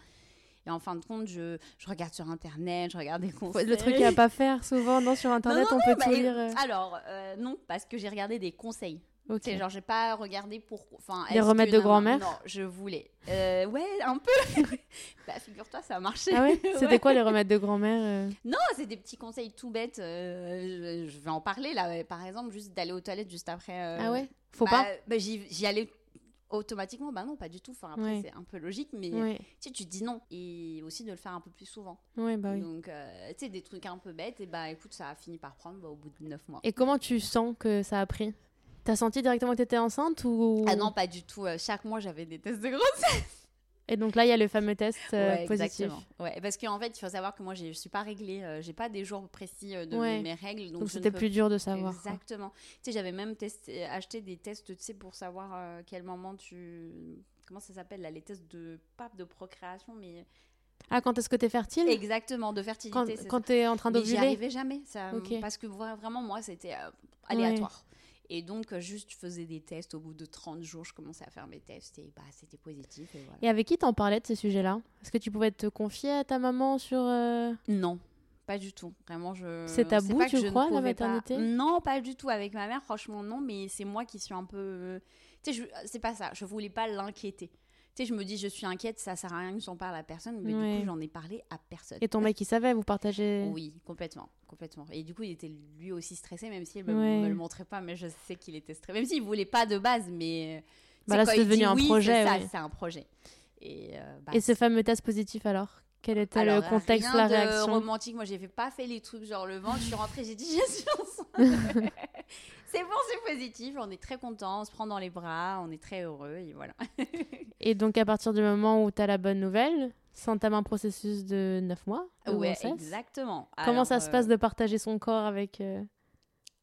Et en fin de compte, je, je regarde sur Internet, je regarde des conseils. Le truc à pas faire souvent, non, sur internet, non, on peut Bah, tout lire. euh. Alors, euh, non, parce que j'ai regardé des conseils. Ok. C'est genre, j'ai pas regardé pour. Enfin, que- remèdes de grand-mère Non, je voulais. Euh, ouais, un peu. bah, figure-toi, ça a marché. Ah ouais C'était Ouais. quoi les remèdes de grand-mère euh? Non, c'est des petits conseils tout bêtes. euh, je, je vais en parler là. Par exemple, juste d'aller aux toilettes juste après. Ah ouais Faut bah, pas bah, J'y allais automatiquement. Bah non, pas du tout. Enfin, après, Ouais. c'est un peu logique, mais Ouais, tu sais, tu te dis non. Et aussi de le faire un peu plus souvent. ouais, bah oui. Donc, euh, tu sais, des trucs un peu bêtes. Et bah écoute, ça a fini par prendre bah, au bout de 9 mois. Et comment tu sens que ça a pris? T'as senti directement que t'étais enceinte ou Ah non, pas du tout. Euh, chaque mois, j'avais des tests de grossesse. Et donc là, il y a le fameux test euh, Ouais, positif. exactement. Ouais, parce qu'en fait, il faut savoir que moi, je suis pas réglée. euh, j'ai pas des jours précis euh, de Ouais. mes règles. Donc, ne c'était peux plus dur de savoir. quoi. Exactement. Tu sais, j'avais même testé, acheté des tests, tu sais, pour savoir quel moment tu. Comment ça s'appelle là Les tests de. Pas de procréation, mais. Ah, quand est-ce que t'es fertile? Exactement, de fertilité. Quand, quand ça. t'es en train Mais j'y d'ovuler? arrivais jamais. Ça. Parce que vra- vraiment, moi, c'était aléatoire. Et donc, euh, juste, je faisais des tests. Au bout de 30 jours, je commençais à faire mes tests et bah, c'était positif. Et voilà. Et avec qui t'en parlais de ces sujets-là? Est-ce que tu pouvais te confier à ta maman sur... euh, Non, pas du tout. Vraiment, je. C'est tabou, tu crois, la pouvais pas- maternité? Non, pas du tout. Avec ma mère, franchement, non. Mais c'est moi qui suis un peu. Tu sais, je- c'est pas ça. Je voulais pas l'inquiéter. Sais, je me dis, je suis inquiète, ça sert à rien que j'en parle à personne. Mais Ouais. du coup, j'en ai parlé à personne. Et ton mec, il savait, vous partagez... Oui, complètement, complètement. Et du coup, il était lui aussi stressé, même s'il me, Ouais. me le montrait pas, mais je sais qu'il était stressé. Même s'il voulait pas de base, mais. tu Bah là, c'est devenu un oui, projet, C'est ouais. un projet. Et, euh, bah, Et ce fameux test positif alors? Quel était alors, le contexte, rien la de réaction? romantique. Moi, j'ai pas fait les trucs genre le ventre. Je suis rentrée, j'ai dit je suis enceinte. c'est bon, c'est positif. On est très content. On se prend dans les bras. On est très heureux et voilà. Et donc à partir du moment où t'as la bonne nouvelle, s'entame un processus de 9 mois de ouais, grossesse. exactement. Comment Alors, ça se euh, passe de partager son corps avec... euh,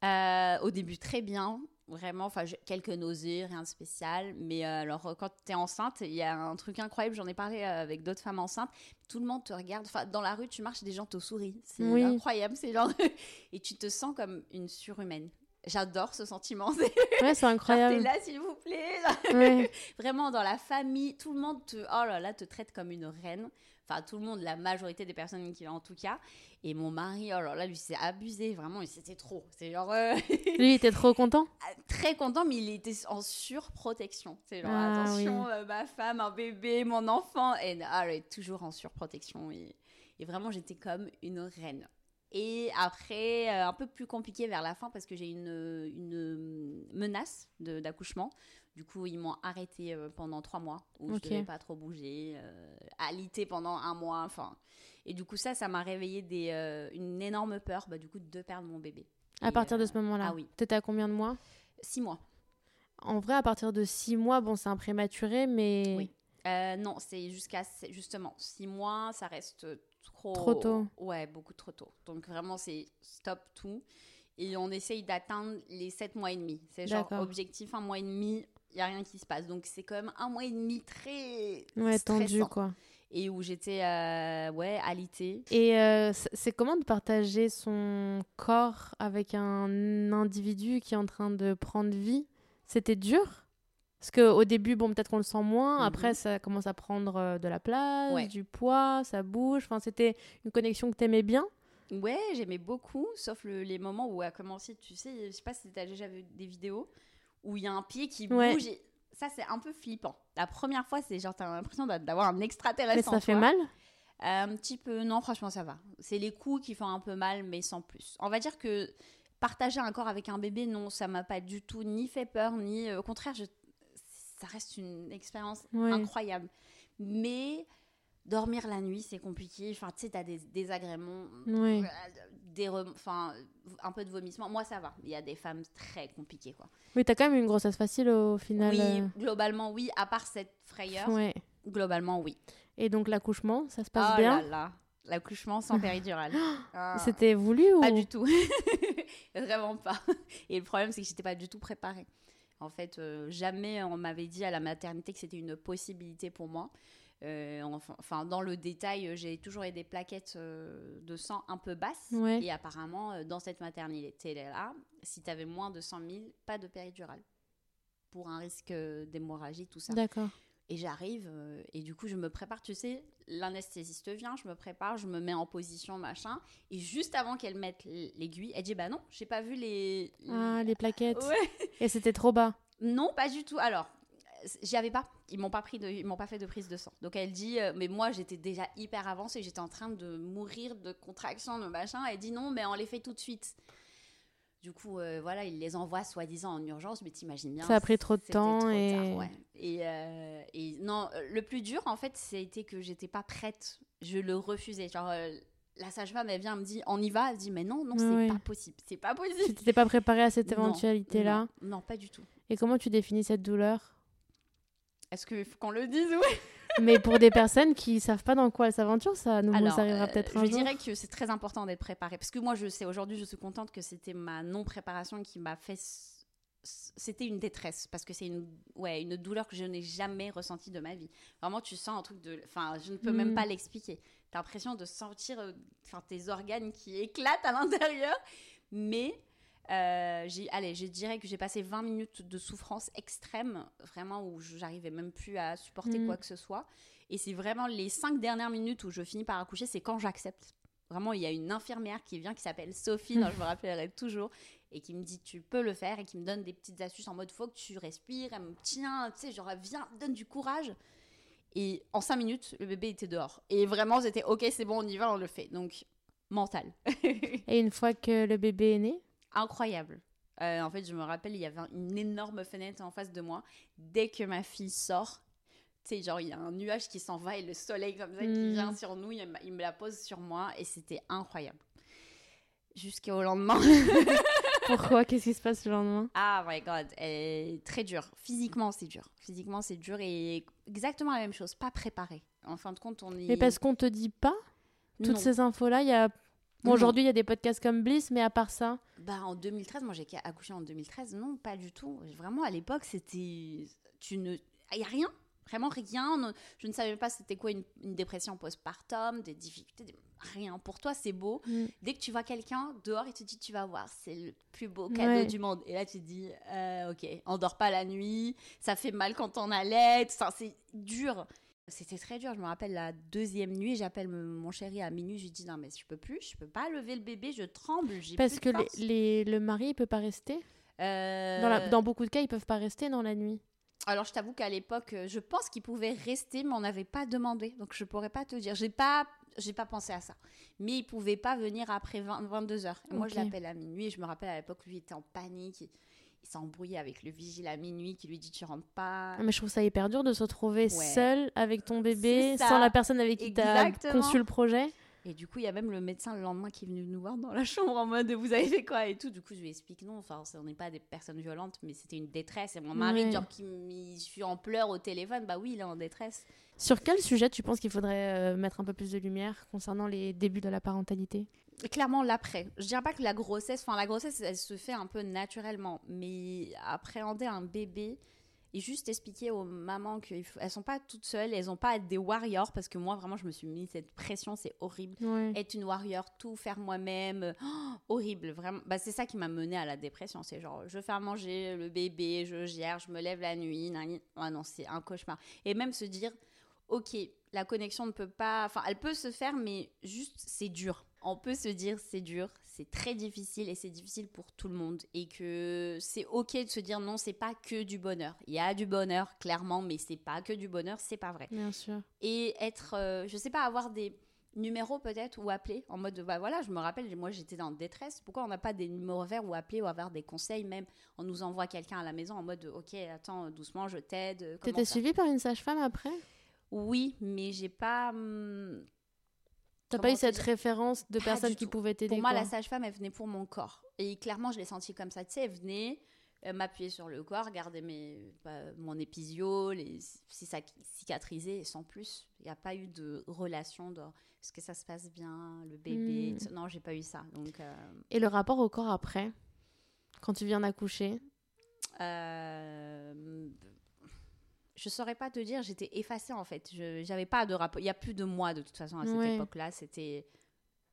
euh, Au début, très bien. Vraiment, enfin, quelques nausées, rien de spécial. Mais euh, alors, euh, quand tu es enceinte, il y a un truc incroyable. J'en ai parlé euh, avec d'autres femmes enceintes. Tout le monde te regarde. Enfin, dans la rue, tu marches, des gens te sourient. C'est Oui. incroyable. C'est genre. et tu te sens comme une surhumaine. J'adore ce sentiment. Ouais, c'est incroyable. là, s'il vous plaît. Ouais. Vraiment, dans la famille, tout le monde te, oh là là, te traite comme une reine. Enfin, tout le monde, la majorité des personnes qui en tout cas. Et mon mari, oh là là, lui, c'est abusé. Vraiment, c'était trop. C'est genre euh, Lui, il était trop content? très content, mais il était en surprotection. C'est genre, Ah, attention, euh, ma femme, un bébé, mon enfant. Et ah, est toujours en surprotection. Et, et vraiment, j'étais comme une reine. Et après, euh, un peu plus compliqué vers la fin parce que j'ai une, une menace d'accouchement. Du coup, ils m'ont arrêté euh, pendant trois mois où je devais pas trop bouger, euh, alité pendant un mois. Enfin, et du coup, ça, ça m'a réveillé des, euh, une énorme peur, bah, du coup, de perdre mon bébé. À Et, partir de ce moment-là. ah oui. T'étais à combien de mois? Six mois. En vrai, à partir de 6 mois, bon, c'est un prématuré, mais... Oui. Euh, non, c'est jusqu'à justement six mois, ça reste trop. Trop tôt. Ouais, beaucoup trop tôt. Donc vraiment, c'est stop tout. Et on essaye d'atteindre les sept mois et demi. C'est genre objectif un mois et demi, il n'y a rien qui se passe. Donc c'est quand même un mois et demi très Ouais, tendu, quoi. Et où j'étais, euh, ouais, alitée. Et euh, c'est comment de partager son corps avec un individu qui est en train de prendre vie? C'était dur? Parce qu'au début, bon, peut-être qu'on le sent moins. Mhm. Après, ça commence à prendre euh, de la place, Ouais. du poids, ça bouge. Enfin, c'était une connexion que t'aimais bien. Ouais, j'aimais beaucoup, sauf le- les moments où a commencé, tu sais, je sais pas si tu as déjà vu des vidéos où il y a un pied qui Ouais. bouge. et ça, c'est un peu flippant. La première fois, c'est genre, t'as l'impression d'a- d'avoir un extraterrestre. Mais ça en fait toi. mal Euh, Un petit peu, non, franchement, ça va. C'est les coups qui font un peu mal, mais sans plus. On va dire que partager un corps avec un bébé, non, ça m'a pas du tout ni fait peur, ni. euh, au contraire, je- ça reste une expérience Ouais. incroyable. Mais dormir la nuit, c'est compliqué. Enfin, tu sais, t'as des désagréments, Ouais. des enfin, un peu de vomissement. Moi, ça va. Il y a des femmes très compliquées, quoi. Oui, t'as quand même une grossesse facile au final. oui, euh, globalement, oui. À part cette frayeur, Ouais. globalement, oui. Et donc l'accouchement, ça se passe oh bien là là, l'accouchement sans péridurale. Ah. C'était voulu ou? Pas du tout. Vraiment pas. Et le problème, c'est que j'étais pas du tout préparée. En fait, euh, jamais on m'avait dit à la maternité que c'était une possibilité pour moi. Euh, enfin, dans le détail, euh, j'ai toujours eu des plaquettes euh, de sang un peu basses. Ouais. Et apparemment, dans cette maternité-là, si tu avais moins de 100 000, pas de péridurale. Pour un risque d'hémorragie, tout ça. D'accord. Et j'arrive, euh, et du coup, je me prépare, tu sais, l'anesthésiste vient, je me prépare, je me mets en position, machin. Et juste avant qu'elle mette l'aiguille, elle dit Bah non, j'ai pas vu les. Ah, les plaquettes. Ouais. Et c'était trop bas. Non, pas du tout. Alors, j'y avais pas. Ils m'ont pas pris de, ils m'ont pas fait de prise de sang. Donc elle dit, euh, mais moi j'étais déjà hyper avancée, j'étais en train de mourir de contraction, de machin. Elle dit non, mais on les fait tout de suite. Du coup, euh, voilà, ils les envoient soi-disant en urgence, mais t'imagines bien. Ça a pris trop de temps trop et- tard, ouais. Et, euh, et non, euh, le plus dur en fait, c'était que j'étais pas prête. Je le refusais. Genre, euh, la sage-femme, elle vient, elle me dit, on y va? Elle dit, mais non, non, c'est Ouais. pas possible. C'est pas Tu possible. t'étais pas préparé à cette éventualité-là? Non, non, pas du tout. Et comment tu définis cette douleur? Est-ce qu'il faut qu'on le dise? Oui. Mais pour des personnes qui savent pas dans quoi elles s'aventurent, ça nous Alors, ça arrivera euh, peut-être un je jour. dirais que c'est très important d'être préparé. Parce que moi, je sais, aujourd'hui, je suis contente que c'était ma non-préparation qui m'a fait. C'était une détresse. Parce que c'est une, ouais, une douleur que je n'ai jamais ressentie de ma vie. Vraiment, tu sens un truc de. Enfin, je ne peux même Mm. pas l'expliquer. Tu as l'impression de sentir euh, enfin, tes organes qui éclatent à l'intérieur. Mais. Euh, j'ai, allez, je dirais que j'ai passé 20 minutes de souffrance extrême, vraiment où j'arrivais même plus à supporter Mm. quoi que ce soit. Et c'est vraiment les cinq dernières minutes où je finis par accoucher, c'est quand j'accepte. Vraiment, il y a une infirmière qui vient, qui s'appelle Sophie, dont je me rappellerai toujours, et qui me dit tu peux le faire, et qui me donne des petites astuces en mode faut que tu respires, elle me tient, tu sais, genre viens, donne du courage. Et en cinq minutes, le bébé était dehors. Et vraiment, j'étais ok, c'est bon, on y va, on le fait. Donc, mental. Et une fois que le bébé est né, Incroyable. Euh, en fait, je me rappelle, il y avait une énorme fenêtre en face de moi. Dès que ma fille sort, tu sais, genre, il y a un nuage qui s'en va et le soleil comme ça qui Mm. vient sur nous, il me, il me la pose sur moi et c'était incroyable. Jusqu'au lendemain. pourquoi? Qu'est-ce qui se passe le lendemain? Ah my god, elle est très dure. Physiquement, c'est dur. Physiquement, c'est dur et exactement la même chose, pas préparé. En fin de compte, on est. Et parce qu'on te dit pas? Toutes Non. ces infos-là, il y a. Bon, Non. aujourd'hui, il y a des podcasts comme Bliss, mais à part ça, Bah, en 2013, moi j'ai accouché en 2013. Non, pas du tout. Vraiment, à l'époque, c'était. Tu ne. Il n'y a rien. Vraiment rien. Je ne savais pas c'était quoi une, une dépression postpartum, des difficultés. des- Rien. Pour toi, c'est beau. Mm. Dès que tu vois quelqu'un dehors, il te dit Tu vas voir, c'est le plus beau cadeau Ouais. du monde. Et là, tu te dis euh, Ok, on dort pas la nuit. Ça fait mal quand on allait. Ça, c'est dur. C'était très dur. Je me rappelle la deuxième nuit, j'appelle mon chéri à minuit. Je lui dis Non, mais je peux plus. Je peux pas lever le bébé. Je tremble. parce plus que les, les- le mari, il peut pas rester. Euh, Dans, la- dans beaucoup de cas, ils peuvent pas rester dans la nuit. Alors, je t'avoue qu'à l'époque, euh, je pense qu'ils pouvaient rester, mais on n'avait pas demandé. Donc, je pourrais pas te dire. J'ai pas, j'ai pas pensé à ça. Mais ils pouvaient pas venir après 20 22 heures. Et moi, je l'appelle à minuit. Et je me rappelle à l'époque, lui il était en panique. Il, embrouillé avec le vigile à minuit qui lui dit Tu rentres pas. Ah, Mais je trouve ça hyper dur de se retrouver Ouais. seul avec ton bébé, sans la personne avec qui tu as conçu le projet. Et du coup, il y a même le médecin le lendemain qui est venu nous voir dans la chambre en mode Vous avez fait quoi et tout. Du coup, je lui explique Non, enfin, on n'est pas des personnes violentes, mais c'était une détresse. Et mon mari, genre, qui il suis en pleurs au téléphone, bah oui, il est en détresse. Sur quel sujet tu penses qu'il faudrait euh, mettre un peu plus de lumière concernant les débuts de la parentalité? Clairement l'après. Je dirais pas que la grossesse, enfin la grossesse, elle se fait un peu naturellement, mais appréhender un bébé et juste expliquer aux mamans qu'elles sont pas toutes seules, elles ont pas à être des warriors parce que moi vraiment je me suis mis cette pression, c'est horrible. Ouais. Être une warrior, tout faire moi-même, oh, horrible, vraiment. Bah, c'est ça qui m'a mené à la dépression. C'est genre, je fais à manger le bébé, je gère, je me lève la nuit. nani. Ah non, c'est un cauchemar. Et même se dire, ok, la connexion ne peut pas. Enfin, elle peut se faire, mais juste, c'est dur. On peut se dire, c'est dur, c'est très difficile et c'est difficile pour tout le monde. Et que c'est ok de se dire, non, c'est pas que du bonheur. Il y a du bonheur, clairement, mais c'est pas que du bonheur, c'est pas vrai Bien sûr. et être, euh, je sais pas, avoir des numéros peut-être ou appeler en mode, bah voilà, je me rappelle, moi j'étais dans détresse, pourquoi on n'a pas des numéros verts ou appeler ou avoir des conseils même, on nous envoie quelqu'un à la maison en mode, ok, attends, doucement, je t'aide. comment T'étais suivie par une sage-femme après? Oui, mais j'ai pas. hum, T'as pas eu te cette référence de du qui tout. pouvaient t'aider Pour moi, quoi? la sage-femme, elle venait pour mon corps. Et clairement, je l'ai senti comme ça. Tu sais, elle venait euh, m'appuyer sur le corps, regarder mes, bah, mon épisio, les, si ça cicatrisait, et sans plus. Il n'y a pas eu de relation de est-ce que ça se passe bien, le bébé. Tout- Non, j'ai pas eu ça. Donc, euh, Et le rapport au corps après, quand tu viens d'accoucher? Euh, je saurais pas te dire, j'étais effacée en fait. Je j'avais pas de rapport. Il y a plus de moi de toute façon à cette Ouais. époque-là. C'était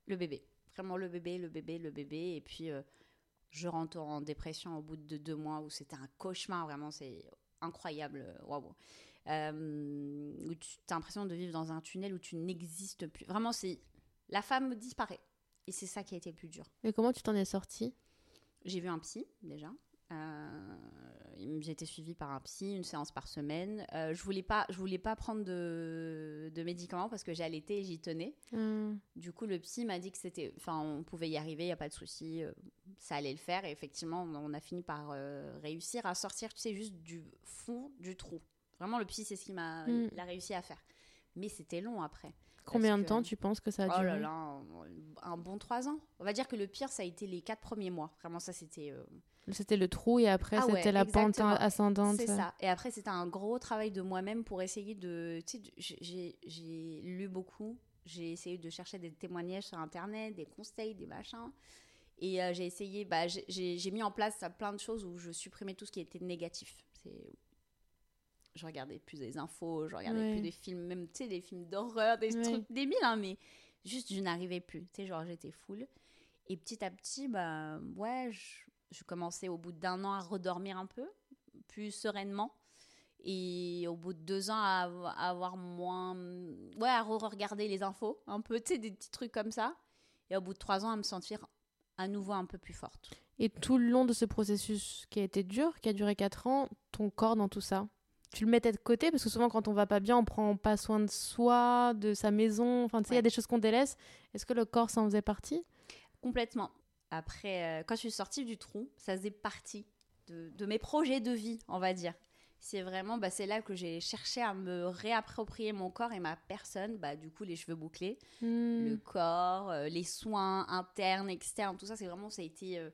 le bébé, vraiment le bébé, le bébé, le bébé. Et puis euh, je rentre en dépression au bout de deux mois où c'était un cauchemar. Vraiment, c'est incroyable. Waouh. Euh, où tu as l'impression de vivre dans un tunnel où tu n'existes plus. Vraiment, c'est la femme disparaît. Et c'est ça qui a été le plus dur. Et comment tu t'en es sortie? J'ai vu un psy déjà. Euh, j'ai été suivie par un psy, une séance par semaine. Euh, je voulais pas, je voulais pas prendre de, de médicaments parce que j'ai allaité et j'y tenais. Hum, Du coup, le psy m'a dit que c'était, enfin, on pouvait y arriver, il y a pas de souci, euh, ça allait le faire. Et effectivement, on a fini par euh, réussir à sortir, tu sais, juste du fond du trou. Vraiment, le psy, c'est ce qu'il m'a, Mm. il a réussi à faire. Mais c'était long après. Combien de que- temps tu penses que ça a Oh duré? là là, un, un bon trois ans. On va dire que le pire, ça a été les quatre premiers mois. Vraiment, ça, c'était. euh, C'était le trou et après Ah ouais, c'était la pente ascendante. C'est ça. Et après, c'était un gros travail de moi-même pour essayer de. Tu sais, j'ai- lu beaucoup. J'ai essayé de chercher des témoignages sur Internet, des conseils, des machins. Et euh, j'ai essayé. Bah, j'ai mis en place plein de choses où je supprimais tout ce qui était négatif. C'est. Je regardais plus des infos, je regardais Ouais. plus des films, même, tu sais, des films d'horreur, des Ouais. trucs débiles, hein, mais juste, je n'arrivais plus. Tu sais, genre, j'étais full. Et petit à petit, bah, ouais, je, je commençais au bout d'un an à redormir un peu, plus sereinement. Et au bout de deux ans, à, à avoir moins. Ouais, à re-regarder les infos, un peu, tu sais, des petits trucs comme ça. Et au bout de trois ans, à me sentir à nouveau un peu plus forte. Et tout le long de ce processus qui a été dur, qui a duré 4 ans, ton corps dans tout ça? Tu le mettais de côté parce que souvent quand on va pas bien, on prend pas soin de soi, de sa maison. Enfin, tu sais, il y a des choses qu'on délaisse. Est-ce que le corps s'en faisait partie? Complètement. Après, euh, quand je suis sortie du trou, ça faisait partie de, de mes projets de vie, on va dire. C'est vraiment, bah, c'est là que j'ai cherché à me réapproprier mon corps et ma personne. Bah, du coup, les cheveux bouclés, Hmm. le corps, euh, les soins internes, externes, tout ça, c'est vraiment, ça a été, euh,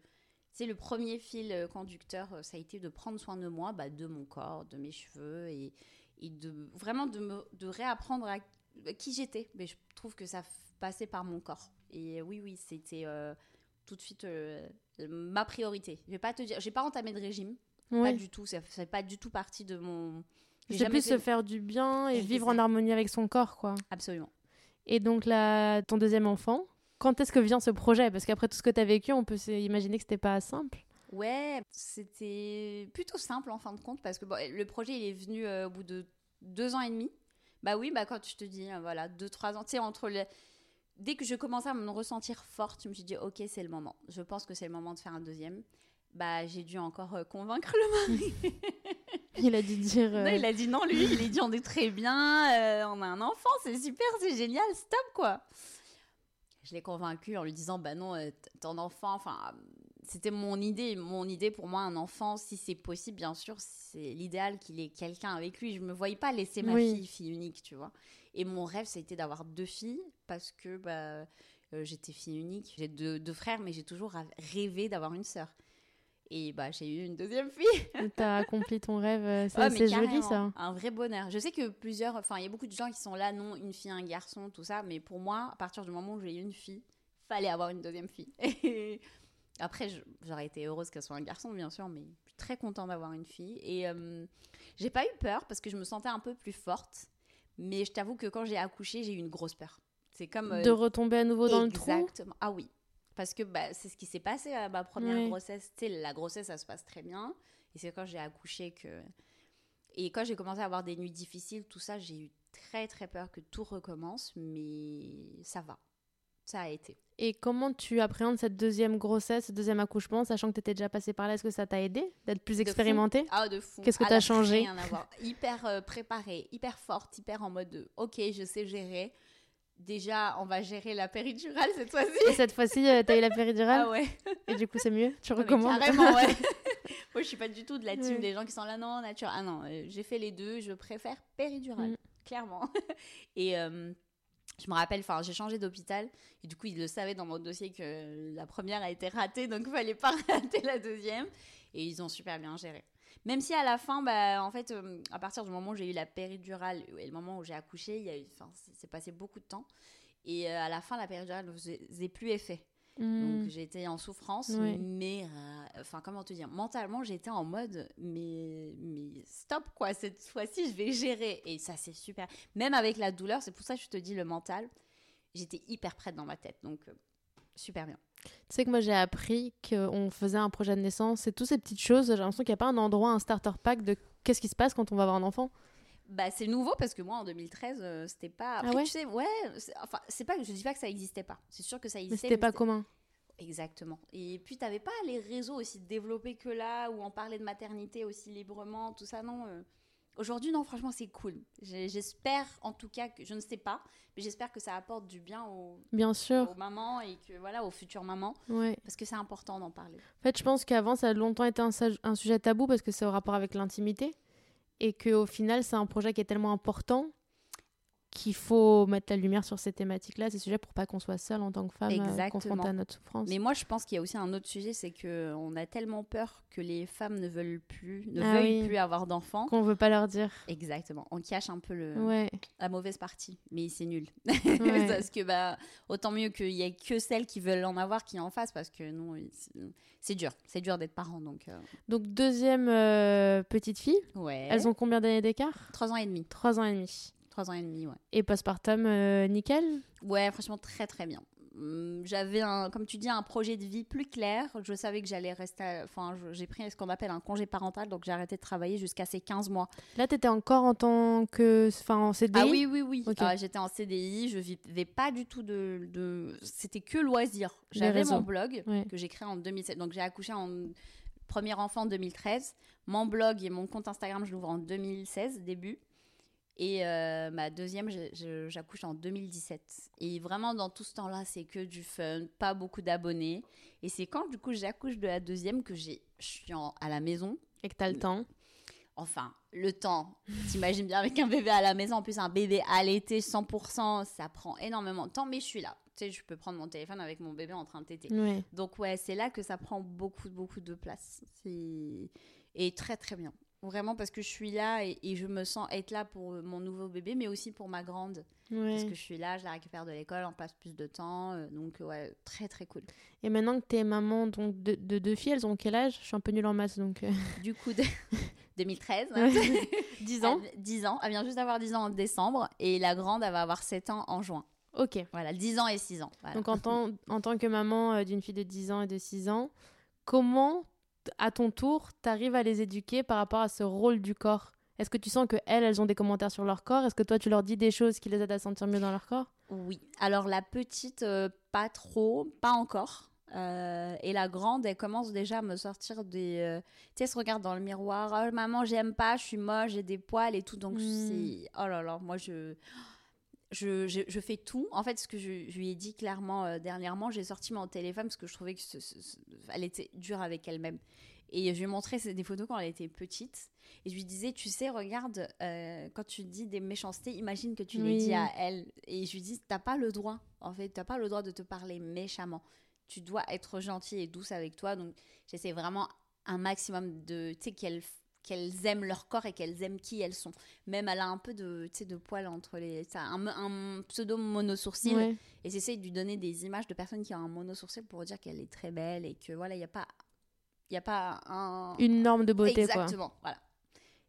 c'est le premier fil euh, conducteur, euh, ça a été de prendre soin de moi, bah, de mon corps, de mes cheveux et, et de vraiment de me de réapprendre à, qui j'étais. Mais je trouve que ça passait par mon corps. Et euh, oui, oui, c'était euh, tout de suite euh, ma priorité. Je vais pas te dire, j'ai pas entamé de régime, pas du tout. Ça fait pas du tout partie de mon. j'ai C'est plus fait- se faire du bien et vivre en harmonie avec son corps, quoi. Absolument. Et donc, là, ton deuxième enfant, quand est-ce que vient ce projet? Parce qu'après tout ce que tu as vécu, on peut s'imaginer que c'était pas simple. Ouais, c'était plutôt simple en fin de compte parce que bon, le projet il est venu euh, au bout de deux ans et demi. Bah oui, bah quand je te dis, euh, voilà, deux, trois ans, tu sais, entre le... Dès que je commençais à me ressentir forte, je me suis dit, ok, c'est le moment. Je pense que c'est le moment de faire un deuxième. Bah j'ai dû encore euh, convaincre le mari. Il a dû dire. euh, Non, il a dit non, lui, il a dit on est très bien, on a un enfant, c'est super, c'est génial, stop quoi. Je l'ai convaincu en lui disant bah non, euh, ton enfant, enfin, c'était mon idée, mon idée pour moi, un enfant, si c'est possible, bien sûr, c'est l'idéal qu'il ait quelqu'un avec lui. Je me voyais pas laisser ma Oui. fille fille unique, tu vois. Et mon rêve, ça a été d'avoir deux filles parce que bah, euh, j'étais fille unique. J'ai deux, deux frères, mais j'ai toujours rêvé d'avoir une sœur. Et bah j'ai eu une deuxième fille. T'as accompli ton rêve. euh, C'est joli, ça. Un vrai bonheur. Je sais que plusieurs, enfin, il y a beaucoup de gens qui sont là, non, une fille, un garçon, tout ça, mais pour moi, à partir du moment où j'ai eu une fille, fallait avoir une deuxième fille. Et après, j'aurais été heureuse qu'elle soit un garçon, bien sûr, mais je suis très contente d'avoir une fille. Et euh, j'ai pas eu peur parce que je me sentais un peu plus forte, mais je t'avoue que quand j'ai accouché, j'ai eu une grosse peur. C'est comme. euh, De retomber à nouveau dans le trou? Exactement. Ah oui. Parce que bah, c'est ce qui s'est passé à ma première grossesse. Tu sais, la grossesse, ça se passe très bien. Et c'est quand j'ai accouché que. Et quand j'ai commencé à avoir des nuits difficiles, tout ça, j'ai eu très très peur que tout recommence. Mais ça va. Ça a été. Et comment tu appréhendes cette deuxième grossesse, ce deuxième accouchement, sachant que tu étais déjà passé par là? Est-ce que ça t'a aidé d'être plus expérimentée? Ah, de fou. Qu'est-ce que Ah, t'as là, changé? Rien à voir. Hyper euh, préparée, hyper forte, hyper en mode de, ok, je sais gérer. Déjà, on va gérer la péridurale cette fois-ci. Et cette fois-ci, euh, t'as eu la péridurale Ah ouais. Et du coup, c'est mieux Tu recommandes Carrément, ouais. Moi, je suis pas du tout de la team des gens qui sont là, non, nature. Ah non, euh, j'ai fait les deux, je préfère péridurale. Mm. clairement. et euh, je me rappelle, enfin, j'ai changé d'hôpital et du coup, ils le savaient dans mon dossier que la première a été ratée, donc il fallait pas rater la deuxième. Et ils ont super bien géré. Même si à la fin, bah, en fait, euh, à partir du moment où j'ai eu la péridurale et le moment où j'ai accouché, il y a eu, enfin, c'est passé beaucoup de temps. Et euh, à la fin, la péridurale ne faisait plus effet. Hmm. Donc j'étais en souffrance, mais euh, enfin comment te dire, mentalement j'étais en mode mais mais stop quoi, cette fois-ci je vais gérer et ça c'est super. Même avec la douleur, c'est pour ça que je te dis le mental, j'étais hyper prête dans ma tête, donc euh, super bien. Tu sais que moi j'ai appris qu'on faisait un projet de naissance et toutes ces petites choses. J'ai l'impression qu'il n'y a pas un endroit, un starter pack de qu'est-ce qui se passe quand on va avoir un enfant. Bah c'est nouveau parce que moi en 2013 euh, c'était pas. Après, Ah ouais tu sais ouais, enfin c'est pas je dis pas que ça existait pas, c'est sûr que ça Mais existait. c'était pas commun. Exactement. Et puis, tu n'avais pas les réseaux aussi développés que là, où on parlait de maternité aussi librement, tout ça, non. euh? Aujourd'hui, non, franchement, c'est cool. J'espère, en tout cas, que je ne sais pas, mais j'espère que ça apporte du bien aux, Bien sûr. aux mamans et que, voilà, aux futures mamans, Ouais. parce que c'est important d'en parler. En fait, je pense qu'avant, ça a longtemps été un, un sujet tabou parce que c'est au rapport avec l'intimité. Et qu'au final, c'est un projet qui est tellement important qu'il faut mettre la lumière sur ces thématiques-là, ces sujets, pour pas qu'on soit seul en tant que femme euh, confrontée à notre souffrance. Mais moi, je pense qu'il y a aussi un autre sujet, c'est que on a tellement peur que les femmes ne veulent plus, ne Ah veuillent oui. plus avoir d'enfants. Qu'on veut pas leur dire. Exactement. On cache un peu le, Ouais. la mauvaise partie, mais c'est nul. Ouais. parce que bah, autant mieux qu'il y ait que celles qui veulent en avoir qui en fassent, parce que non, c'est- c'est dur. C'est dur d'être parent, donc euh, Donc, deuxième euh, petite fille. ouais. Elles ont combien d'années d'écart? Trois ans et demi. Trois ans et demi. Trois ans et demi, ouais. Et postpartum, euh, nickel? Ouais, franchement, très très bien. Hum, J'avais, un, comme tu dis, un projet de vie plus clair. Je savais que j'allais rester. Enfin, j'ai pris ce qu'on appelle un congé parental, donc j'ai arrêté de travailler jusqu'à ces 15 mois. Là, t'étais encore en tant que. Enfin, en CDI Ah oui, oui, oui. Ok. Ah, J'étais en CDI, je vivais pas du tout de. de... C'était que loisir. J'avais mon blog Ouais. que j'ai créé en 2007. Donc j'ai accouché en premier enfant en 2013. Mon blog et mon compte Instagram, je l'ouvre en 2016, début. Et euh, ma deuxième, j'accouche en 2017. Et vraiment, dans tout ce temps-là, c'est que du fun, pas beaucoup d'abonnés. Et c'est quand, du coup, j'accouche de la deuxième que je suis à la maison. Et que t'as le temps. Enfin, le temps. T'imagines bien avec un bébé à la maison, en plus un bébé allaité 100%, ça prend énormément de temps, mais je suis là. Tu sais, je peux prendre mon téléphone avec mon bébé en train de téter. Donc ouais, c'est là que ça prend beaucoup, beaucoup de place. Et très, très bien. Vraiment parce que je suis là et, et je me sens être là pour mon nouveau bébé, mais aussi pour ma grande. Ouais. Parce que je suis là, je la récupère de l'école, on passe plus de temps. euh, donc ouais, très, très cool. Et maintenant que t'es maman donc, de, de deux filles, elles ont quel âge? Je suis un peu nulle en maths, donc... euh, Du coup, de... 2013. 10 ans Elle- 10 ans. Elle vient juste d'avoir 10 ans en décembre. Et la grande, elle va avoir 7 ans en juin. Ok. Voilà, 10 ans et 6 ans. Voilà. Donc en tant, en tant que maman euh, d'une fille de 10 ans et de 6 ans, comment, à ton tour, t'arrives à les éduquer par rapport à ce rôle du corps Est-ce que tu sens que elles, elles ont des commentaires sur leur corps? Est-ce que toi, tu leur dis des choses qui les aident à se sentir mieux dans leur corps? Oui. Alors la petite, euh, pas trop, pas encore. Euh, et la grande, elle commence déjà à me sortir des. euh, tu sais, elle se regarde dans le miroir. Oh, maman, j'aime pas, je suis moche, j'ai des poils et tout. Donc, Mm. c'est. Oh là là, moi, je. Je, je, je fais tout. En fait, ce que je, je lui ai dit clairement euh, dernièrement, j'ai sorti mon téléphone parce que je trouvais que ce- ce- ce- elle était dure avec elle-même. Et je lui ai montré des photos quand elle était petite. Et je lui disais, tu sais, regarde, euh, quand tu dis des méchancetés, imagine que tu les Oui. dis à elle. Et je lui dis, t'as pas le droit, en fait, t'as pas le droit de te parler méchamment. Tu dois être gentille et douce avec toi. Donc, j'essaie vraiment un maximum de, tu sais, qu'elles qu'elles aiment leur corps et qu'elles aiment qui elles sont. Même elle a un peu de, de poils entre les... Ça, un, un pseudo mono-sourcil. Ouais. Et j'essaie de lui donner des images de personnes qui ont un mono-sourcil pour dire qu'elle est très belle et que, voilà, il n'y a pas... Il y a pas un, Une norme de beauté, Exactement, voilà.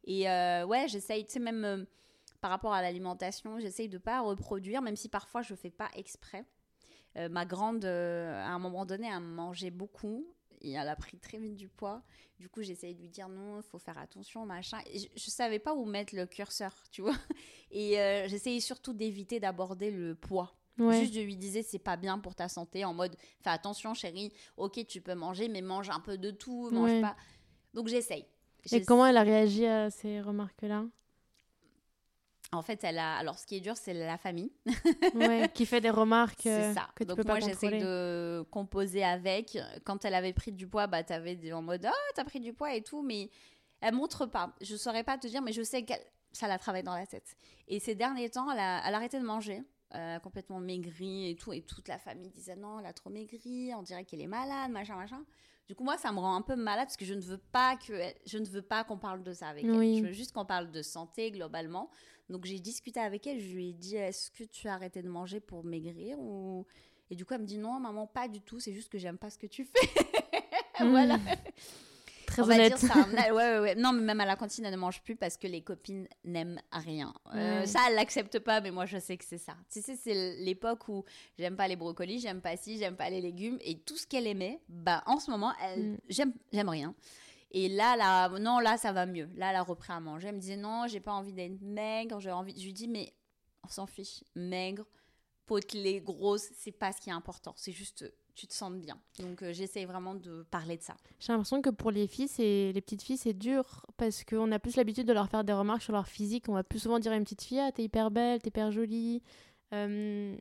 Et euh, ouais, j'essaye, tu sais, même euh, par rapport à l'alimentation, j'essaye de pas reproduire, même si parfois je fais pas exprès. Euh, ma grande, à un moment donné, elle mangeait beaucoup et elle a pris très vite du poids. Du coup, j'essaye de lui dire non, il faut faire attention, machin. Et je, je savais pas où mettre le curseur, tu vois. Et euh, j'essayais surtout d'éviter d'aborder le poids. Ouais. Juste, je lui disais, c'est pas bien pour ta santé, en mode, fais attention, chérie, ok, tu peux manger, mais mange un peu de tout, mange Ouais. pas. Donc, j'essaye. Et comment elle a réagi à ces remarques-là? En fait, elle a. Alors, ce qui est dur, c'est la famille. Ouais, qui fait des remarques C'est euh, ça. que tu Donc, peux moi, j'essaie de composer avec. Quand elle avait pris du poids, bah, t'avais des- en mode, ah, t'as pris du poids et tout, mais elle montre pas. Je saurais pas te dire, mais je sais qu'elle ça la travaille dans la tête. Et ces derniers temps, elle a, elle a arrêté de manger. A complètement maigri et tout. Et toute la famille disait non, elle a trop maigri, on dirait qu'elle est malade, machin, machin. Du coup, moi, ça me rend un peu malade parce que je ne veux pas que je ne veux pas qu'on parle de ça avec Oui. elle. Je veux juste qu'on parle de santé globalement. Donc, j'ai discuté avec elle. Je lui ai dit Est-ce que tu as arrêté de manger pour maigrir ou... Et du coup, elle me dit Non, maman, pas du tout. C'est juste que j'aime pas ce que tu fais. voilà. Très On va dire ça. Ouais, ouais, ouais. Non, mais même à la cantine, elle ne mange plus parce que les copines n'aiment rien. Euh, Ouais. Ça, elle l'accepte pas, mais moi, je sais que c'est ça. Tu sais, c'est l'époque où j'aime pas les brocolis, j'aime pas ci, j'aime pas les légumes. Et tout ce qu'elle aimait, bah, en ce moment, elle, Mm. j'aime, j'aime rien. Et là, là, non, là, ça va mieux. Là, elle a repris à manger. Elle me disait, non, j'ai pas envie d'être maigre. J'ai envie... Je lui dis, mais on s'en fiche. Maigre, potelée, grosse, c'est pas ce qui est important. C'est juste, tu te sens bien. Donc, euh, j'essaye vraiment de parler de ça. J'ai l'impression que pour les filles, c'est les petites filles, c'est dur parce qu'on a plus l'habitude de leur faire des remarques sur leur physique. On va plus souvent dire à une petite fille, ah, t'es hyper belle, t'es hyper jolie. Euh,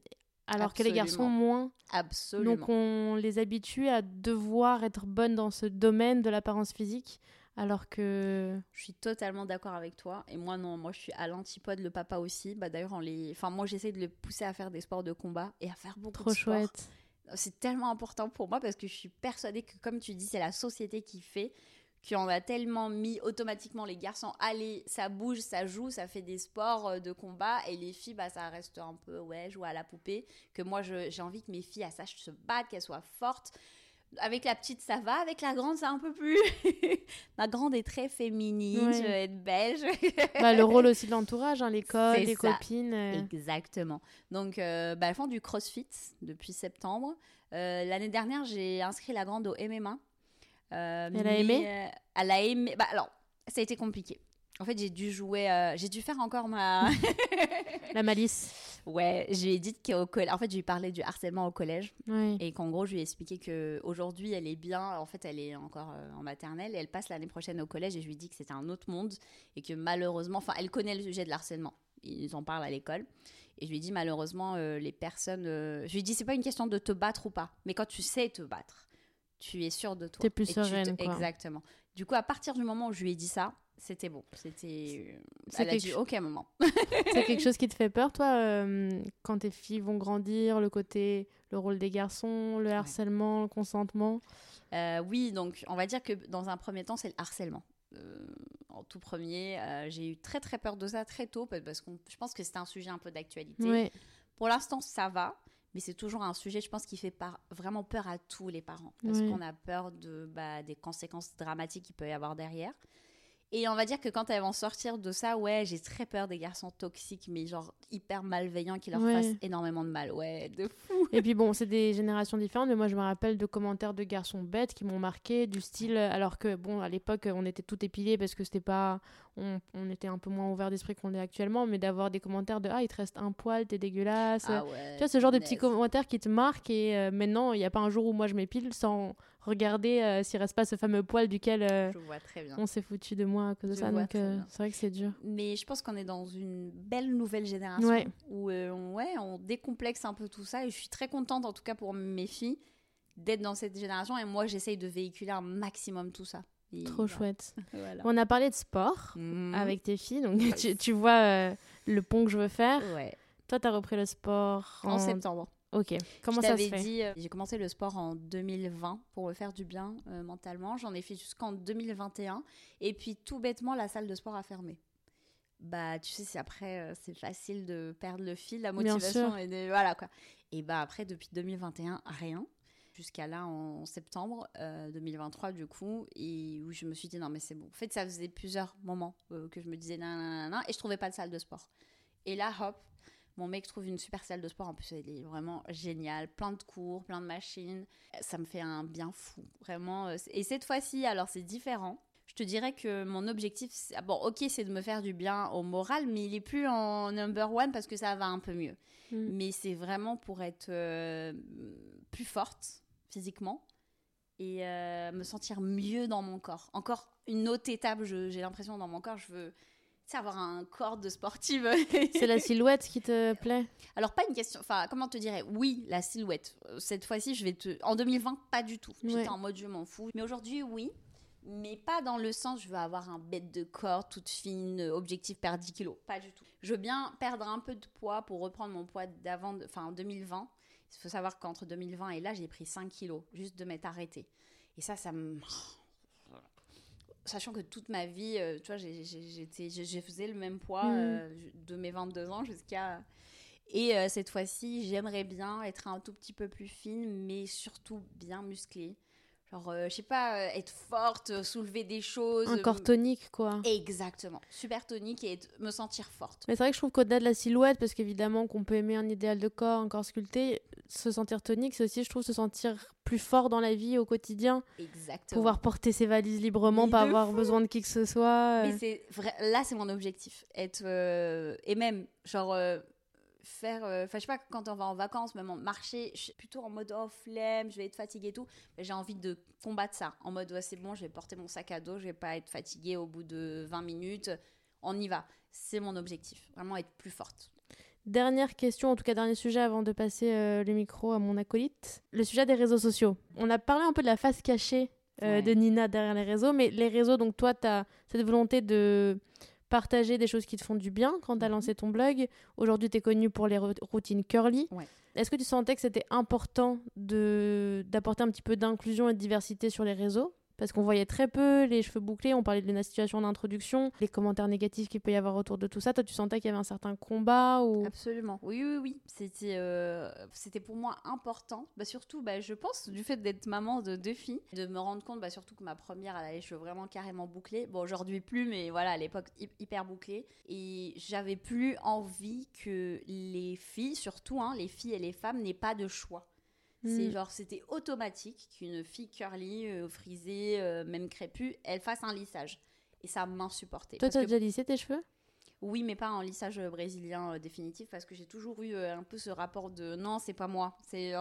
alors que les garçons, moins. Absolument. Donc on les habitue à devoir être bonnes dans ce domaine de l'apparence physique. Alors que. Je suis totalement d'accord avec toi. Et moi, non, moi, je suis à l'antipode, le papa aussi. Bah, D'ailleurs, on les... enfin, moi, j'essaie de les pousser à faire des sports de combat et à faire beaucoup Trop de sport. chouette. C'est tellement important pour moi parce que je suis persuadée que, comme tu dis, c'est la société qui fait qu'on a tellement mis automatiquement les garçons, allez, ça bouge, ça joue, ça fait des sports euh, de combat, et les filles, bah, ça reste un peu, ouais, jouer à la poupée, que moi, j'ai envie que mes filles, elles sachent se battre, qu'elles soient fortes. Avec la petite, ça va, avec la grande, c'est un peu plus... Ma grande est très féminine, je veux être belge. Bah, le rôle aussi de l'entourage, hein, l'école, C'est les ça. copines. euh, Exactement. Donc, euh, bah, elles font du crossfit depuis septembre. Euh, L'année dernière, j'ai inscrit la grande au MMA. Euh, Elle a aimé? euh, Elle a aimé. Bah, alors, ça a été compliqué. En fait, j'ai dû jouer. euh, j'ai dû faire encore ma. La malice. ouais, je lui ai dit qu'au collège. En fait, je lui ai parlé du harcèlement au collège. Oui. Et qu'en gros, je lui ai expliqué qu'aujourd'hui, elle est bien. En fait, elle est encore en maternelle. Et elle passe l'année prochaine au collège. Et je lui ai dit que c'était un autre monde. Et que malheureusement. Enfin, elle connaît le sujet de l'harcèlement. Ils en parlent à l'école. Et je lui ai dit, malheureusement, euh, les personnes. euh, Je lui ai dit, c'est pas une question de te battre ou pas. Mais quand tu sais te battre, tu es sûr de toi. T'es plus Et tu te- sereine, quoi. Exactement. Du coup, à partir du moment où je lui ai dit ça, c'était bon. C'était. euh, C'est Elle a dit, ok, maman. C'est quelque chose qui te fait peur, toi, euh, quand tes filles vont grandir, le côté, le rôle des garçons, le harcèlement, le consentement? Euh, oui, donc on va dire que dans un premier temps, c'est le harcèlement. Euh, en tout premier, euh, j'ai eu très très peur de ça très tôt parce- parce que je pense que c'était un sujet un peu d'actualité. Ouais. Pour l'instant, ça va, mais c'est toujours un sujet, je pense, qui fait par- vraiment peur à tous les parents parce qu'on a peur de, bah, des conséquences dramatiques qu'il peut y avoir derrière. Et on va dire que quand elles vont sortir de ça, ouais, j'ai très peur des garçons toxiques, mais genre hyper malveillants qui leur Ouais. fassent énormément de mal. Ouais, de fou. Et puis bon, c'est des générations différentes, mais moi je me rappelle de commentaires de garçons bêtes qui m'ont marqué, du style, alors que bon, à l'époque on était tout épilés parce que c'était pas. On, on était un peu moins ouvert d'esprit qu'on l'est actuellement, mais d'avoir des commentaires de Ah, il te reste un poil, t'es dégueulasse. Ah ouais, tu vois, ce genre de petits commentaires qui te marquent et euh, maintenant, il n'y a pas un jour où moi je m'épile sans regarder euh, s'il reste pas ce fameux poil duquel euh, Je vois très bien. on s'est foutu de moi à cause de Je ça. Donc euh, c'est vrai que c'est dur. Mais je pense qu'on est dans une belle nouvelle génération Ouais. où euh, on, ouais, on décomplexe un peu tout ça. Et je suis très contente, en tout cas pour mes filles, d'être dans cette génération. Et moi, j'essaye de véhiculer un maximum tout ça. Et Trop voilà. chouette. Voilà. On a parlé de sport Mhm. avec tes filles, donc tu, tu vois le pont que je veux faire. Ouais. Toi, tu as repris le sport En septembre. Ok. Comment je ça se fait dit, euh, j'ai commencé le sport en 2020 pour me faire du bien euh, mentalement. J'en ai fait jusqu'en 2021. Et puis, tout bêtement, la salle de sport a fermé. Bah, tu sais, c'est après, euh, c'est facile de perdre le fil, la motivation. Et de- voilà, quoi. Et bah, après, depuis 2021, rien. Jusqu'à là, en septembre euh, 2023, du coup. Et où je me suis dit, non, mais c'est bon. En fait, ça faisait plusieurs moments que je me disais, nan, nan, nan, nan, et je trouvais pas de salle de sport. Et là, hop, mon mec trouve une super salle de sport. En plus, elle est vraiment géniale. Plein de cours, plein de machines. Ça me fait un bien fou. Vraiment. euh, Et cette fois-ci, alors c'est différent. Je te dirais que mon objectif, ah bon, ok, c'est de me faire du bien au moral, mais il est plus en number one parce que ça va un peu mieux. Mm. Mais c'est vraiment pour être euh, plus forte physiquement et euh, me sentir mieux dans mon corps. Encore une autre étape, j'ai l'impression dans mon corps, je veux sais, avoir un corps de sportive. C'est la silhouette qui te plaît Alors, pas une question. Enfin, comment te dirais Oui, la silhouette. Euh, Cette fois-ci, je vais te. En 2020, pas du tout. J'étais Ouais. en mode je m'en fous. Mais aujourd'hui, oui. Mais pas dans le sens, je veux avoir un bête de corps toute fine, objectif perdre 10 kilos. Pas du tout. Je veux bien perdre un peu de poids pour reprendre mon poids d'avant, enfin en 2020. Il faut savoir qu'entre 2020 et là, j'ai pris 5 kilos juste de m'être arrêtée. Et ça, ça me. Sachant que toute ma vie, euh, tu vois, j'ai- faisais le même poids Mhm. euh, de mes 22 ans jusqu'à. Et euh, cette fois-ci, j'aimerais bien être un tout petit peu plus fine, mais surtout bien musclée. Genre, euh, je sais pas, être forte, soulever des choses. Un corps tonique, quoi. Exactement. Super tonique et me sentir forte. Mais c'est vrai que je trouve qu'au-delà de la silhouette, parce qu'évidemment qu'on peut aimer un idéal de corps, un corps sculpté, se sentir tonique, c'est aussi, je trouve, se sentir plus fort dans la vie au quotidien, Exactement. pouvoir porter ses valises librement, Mais pas avoir fou. besoin de qui que ce soit. Mais euh. c'est vrai, là, c'est mon objectif. Être, euh, et même, genre, euh, faire. euh, Enfin, je sais pas, quand on va en vacances, même en marché, je suis plutôt en mode oh, flemme, je vais être fatiguée et tout. J'ai envie de combattre ça. En mode, ouais, c'est bon, je vais porter mon sac à dos, je vais pas être fatiguée au bout de 20 minutes. On y va. C'est mon objectif. Vraiment être plus forte. Dernière question, en tout cas dernier sujet avant de passer euh, le micro à mon acolyte. Le sujet des réseaux sociaux. On a parlé un peu de la face cachée euh, Ouais. de Nina derrière les réseaux, mais les réseaux, donc toi, tu as cette volonté de partager des choses qui te font du bien quand tu as Mhm. lancé ton blog. Aujourd'hui, tu es connue pour les ro- routines curly. Ouais. Est-ce que tu sentais que c'était important d'apporter un petit peu d'inclusion et de diversité sur les réseaux? Parce qu'on voyait très peu les cheveux bouclés, on parlait de la situation d'introduction, les commentaires négatifs qu'il peut y avoir autour de tout ça. Toi, tu sentais qu'il y avait un certain combat ou? Absolument. Oui, oui, oui. C'était, euh, c'était pour moi important. Bah, surtout, bah, je pense, du fait d'être maman de deux filles, de me rendre compte, bah, surtout que ma première, elle a les cheveux vraiment carrément bouclés. Bon, aujourd'hui plus, mais voilà, à l'époque, hy- hyper bouclés. Et j'avais plus envie que les filles, surtout, hein, les filles et les femmes, n'aient pas de choix. C'est Mm. genre, c'était automatique qu'une fille curly, euh, frisée, euh, même crépue, elle fasse un lissage. Et ça m'insupportait. Toi, Parce tu as que déjà lissé tes cheveux? Oui, mais pas en lissage euh, brésilien euh, définitif parce que j'ai toujours eu un peu ce rapport de non, c'est pas moi. C'est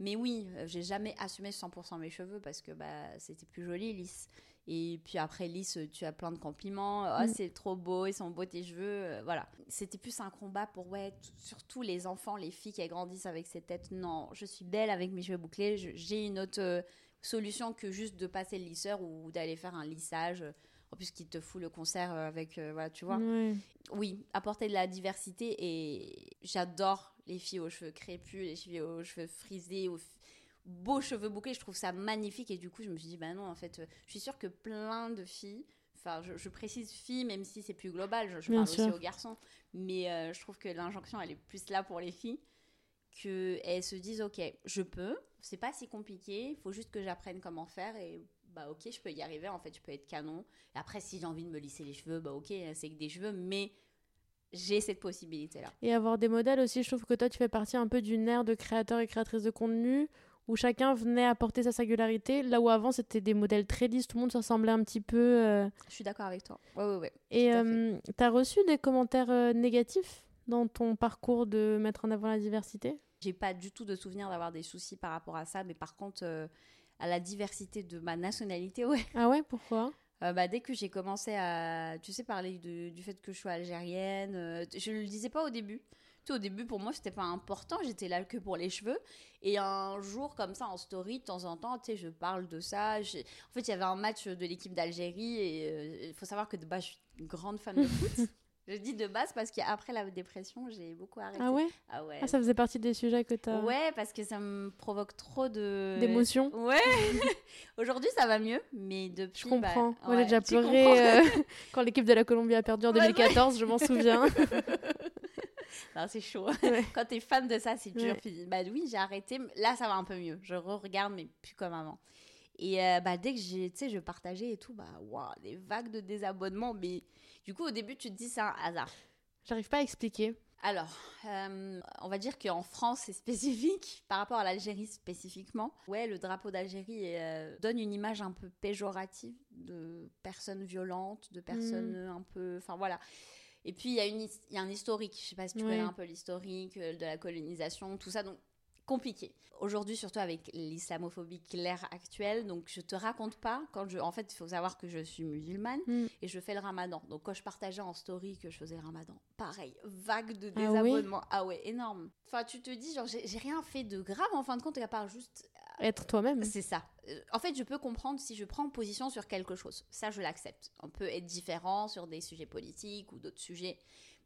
mais oui, j'ai jamais assumé 100% mes cheveux parce que bah c'était plus joli lisse. Et puis après lisse, euh, tu as plein de compliments. Ah, Mm. c'est trop beau, ils sont beaux tes cheveux. euh, voilà. C'était plus un combat pour ouais, surtout les enfants, les filles qui grandissent avec ces têtes. Non, je suis belle avec mes cheveux bouclés. J'ai une autre euh, solution que juste de passer le lisseur ou d'aller faire un lissage. En plus, qui te fout le concert avec, euh, voilà, tu vois oui, apporter de la diversité et j'adore les filles aux cheveux crépus, les filles aux cheveux frisés, aux beaux cheveux bouclés. Je trouve ça magnifique et du coup, je me suis dit, bah non, en fait, euh, je suis sûre que plein de filles, enfin, je, je précise filles, même si c'est plus global, je, je parle sûr. aussi aux garçons, mais euh, je trouve que l'injonction, elle est plus là pour les filles, qu'elles se disent, ok, je peux, c'est pas si compliqué, il faut juste que j'apprenne comment faire et bah ok, je peux y arriver, en fait, je peux être canon. Et après, si j'ai envie de me lisser les cheveux, bah ok, c'est que des cheveux, mais j'ai cette possibilité-là. Et avoir des modèles aussi, je trouve que toi, tu fais partie un peu d'une ère de créateurs et créatrices de contenu où chacun venait apporter sa singularité, là où avant, c'était des modèles très lisses, tout le monde se ressemblait un petit peu. euh. Je suis d'accord avec toi. Ouais, ouais, ouais. Et fait. tu as reçu des commentaires euh, négatifs dans ton parcours de mettre en avant la diversité? J'ai pas du tout de souvenir d'avoir des soucis par rapport à ça, mais par contre, euh, à la diversité de ma nationalité, ouais. Ah ouais, pourquoi? Euh, bah, dès que j'ai commencé à, tu sais, parler de- du fait que je sois algérienne, euh, je le disais pas au début. Tu au début, pour moi, c'était pas important. J'étais là que pour les cheveux. Et un jour, comme ça, en story, de temps en temps, tu sais, je parle de ça. J'ai- En fait, il y avait un match de l'équipe d'Algérie. Et euh, il faut savoir que de base, je suis une grande fan de foot. je dis de base parce qu'après la dépression, j'ai beaucoup arrêté. Ah ouais Ah ouais. Ah, ça faisait partie des sujets que tu as Ouais, parce que ça me provoque trop de. d'émotions Ouais. Aujourd'hui, ça va mieux, mais depuis. Je comprends. bah, Moi, j'ai déjà pleuré euh, quand l'équipe de la Colombie a perdu en Ouais, ouais. 2014, je m'en souviens. Non, c'est chaud. Ouais. Quand t'es fan de ça, c'est dur. Ouais. Bah oui, j'ai arrêté. Là, ça va un peu mieux. Je re-regarde, mais plus comme avant. Et euh, bah, dès que j'ai, tu sais, je partageais et tout, bah, waouh, des vagues de désabonnements. Mais du coup, au début, tu te dis c'est un hasard. J'arrive pas à expliquer. Alors, euh, on va dire qu'en France, c'est spécifique par rapport à l'Algérie spécifiquement. Ouais, le drapeau d'Algérie euh, donne une image un peu péjorative de personnes violentes, de personnes euh, un peu. Enfin voilà. Et puis, il y, a une y a un historique. Je sais pas si tu connais un peu l'historique euh, de la colonisation, tout ça. Donc, compliqué. Aujourd'hui, surtout avec l'islamophobie claire actuelle, donc je te raconte pas quand je. En fait, il faut savoir que je suis musulmane Mm. et je fais le ramadan. Donc quand je partageais en story que je faisais le ramadan, pareil, vague de Ah oui désabonnements. Ah, ouais, énorme. Enfin, tu te dis, genre, j'ai rien fait de grave en fin de compte, à part juste Être toi-même. c'est ça. Euh, En fait, je peux comprendre si je prends position sur quelque chose. Ça, je l'accepte. On peut être différent sur des sujets politiques ou d'autres sujets.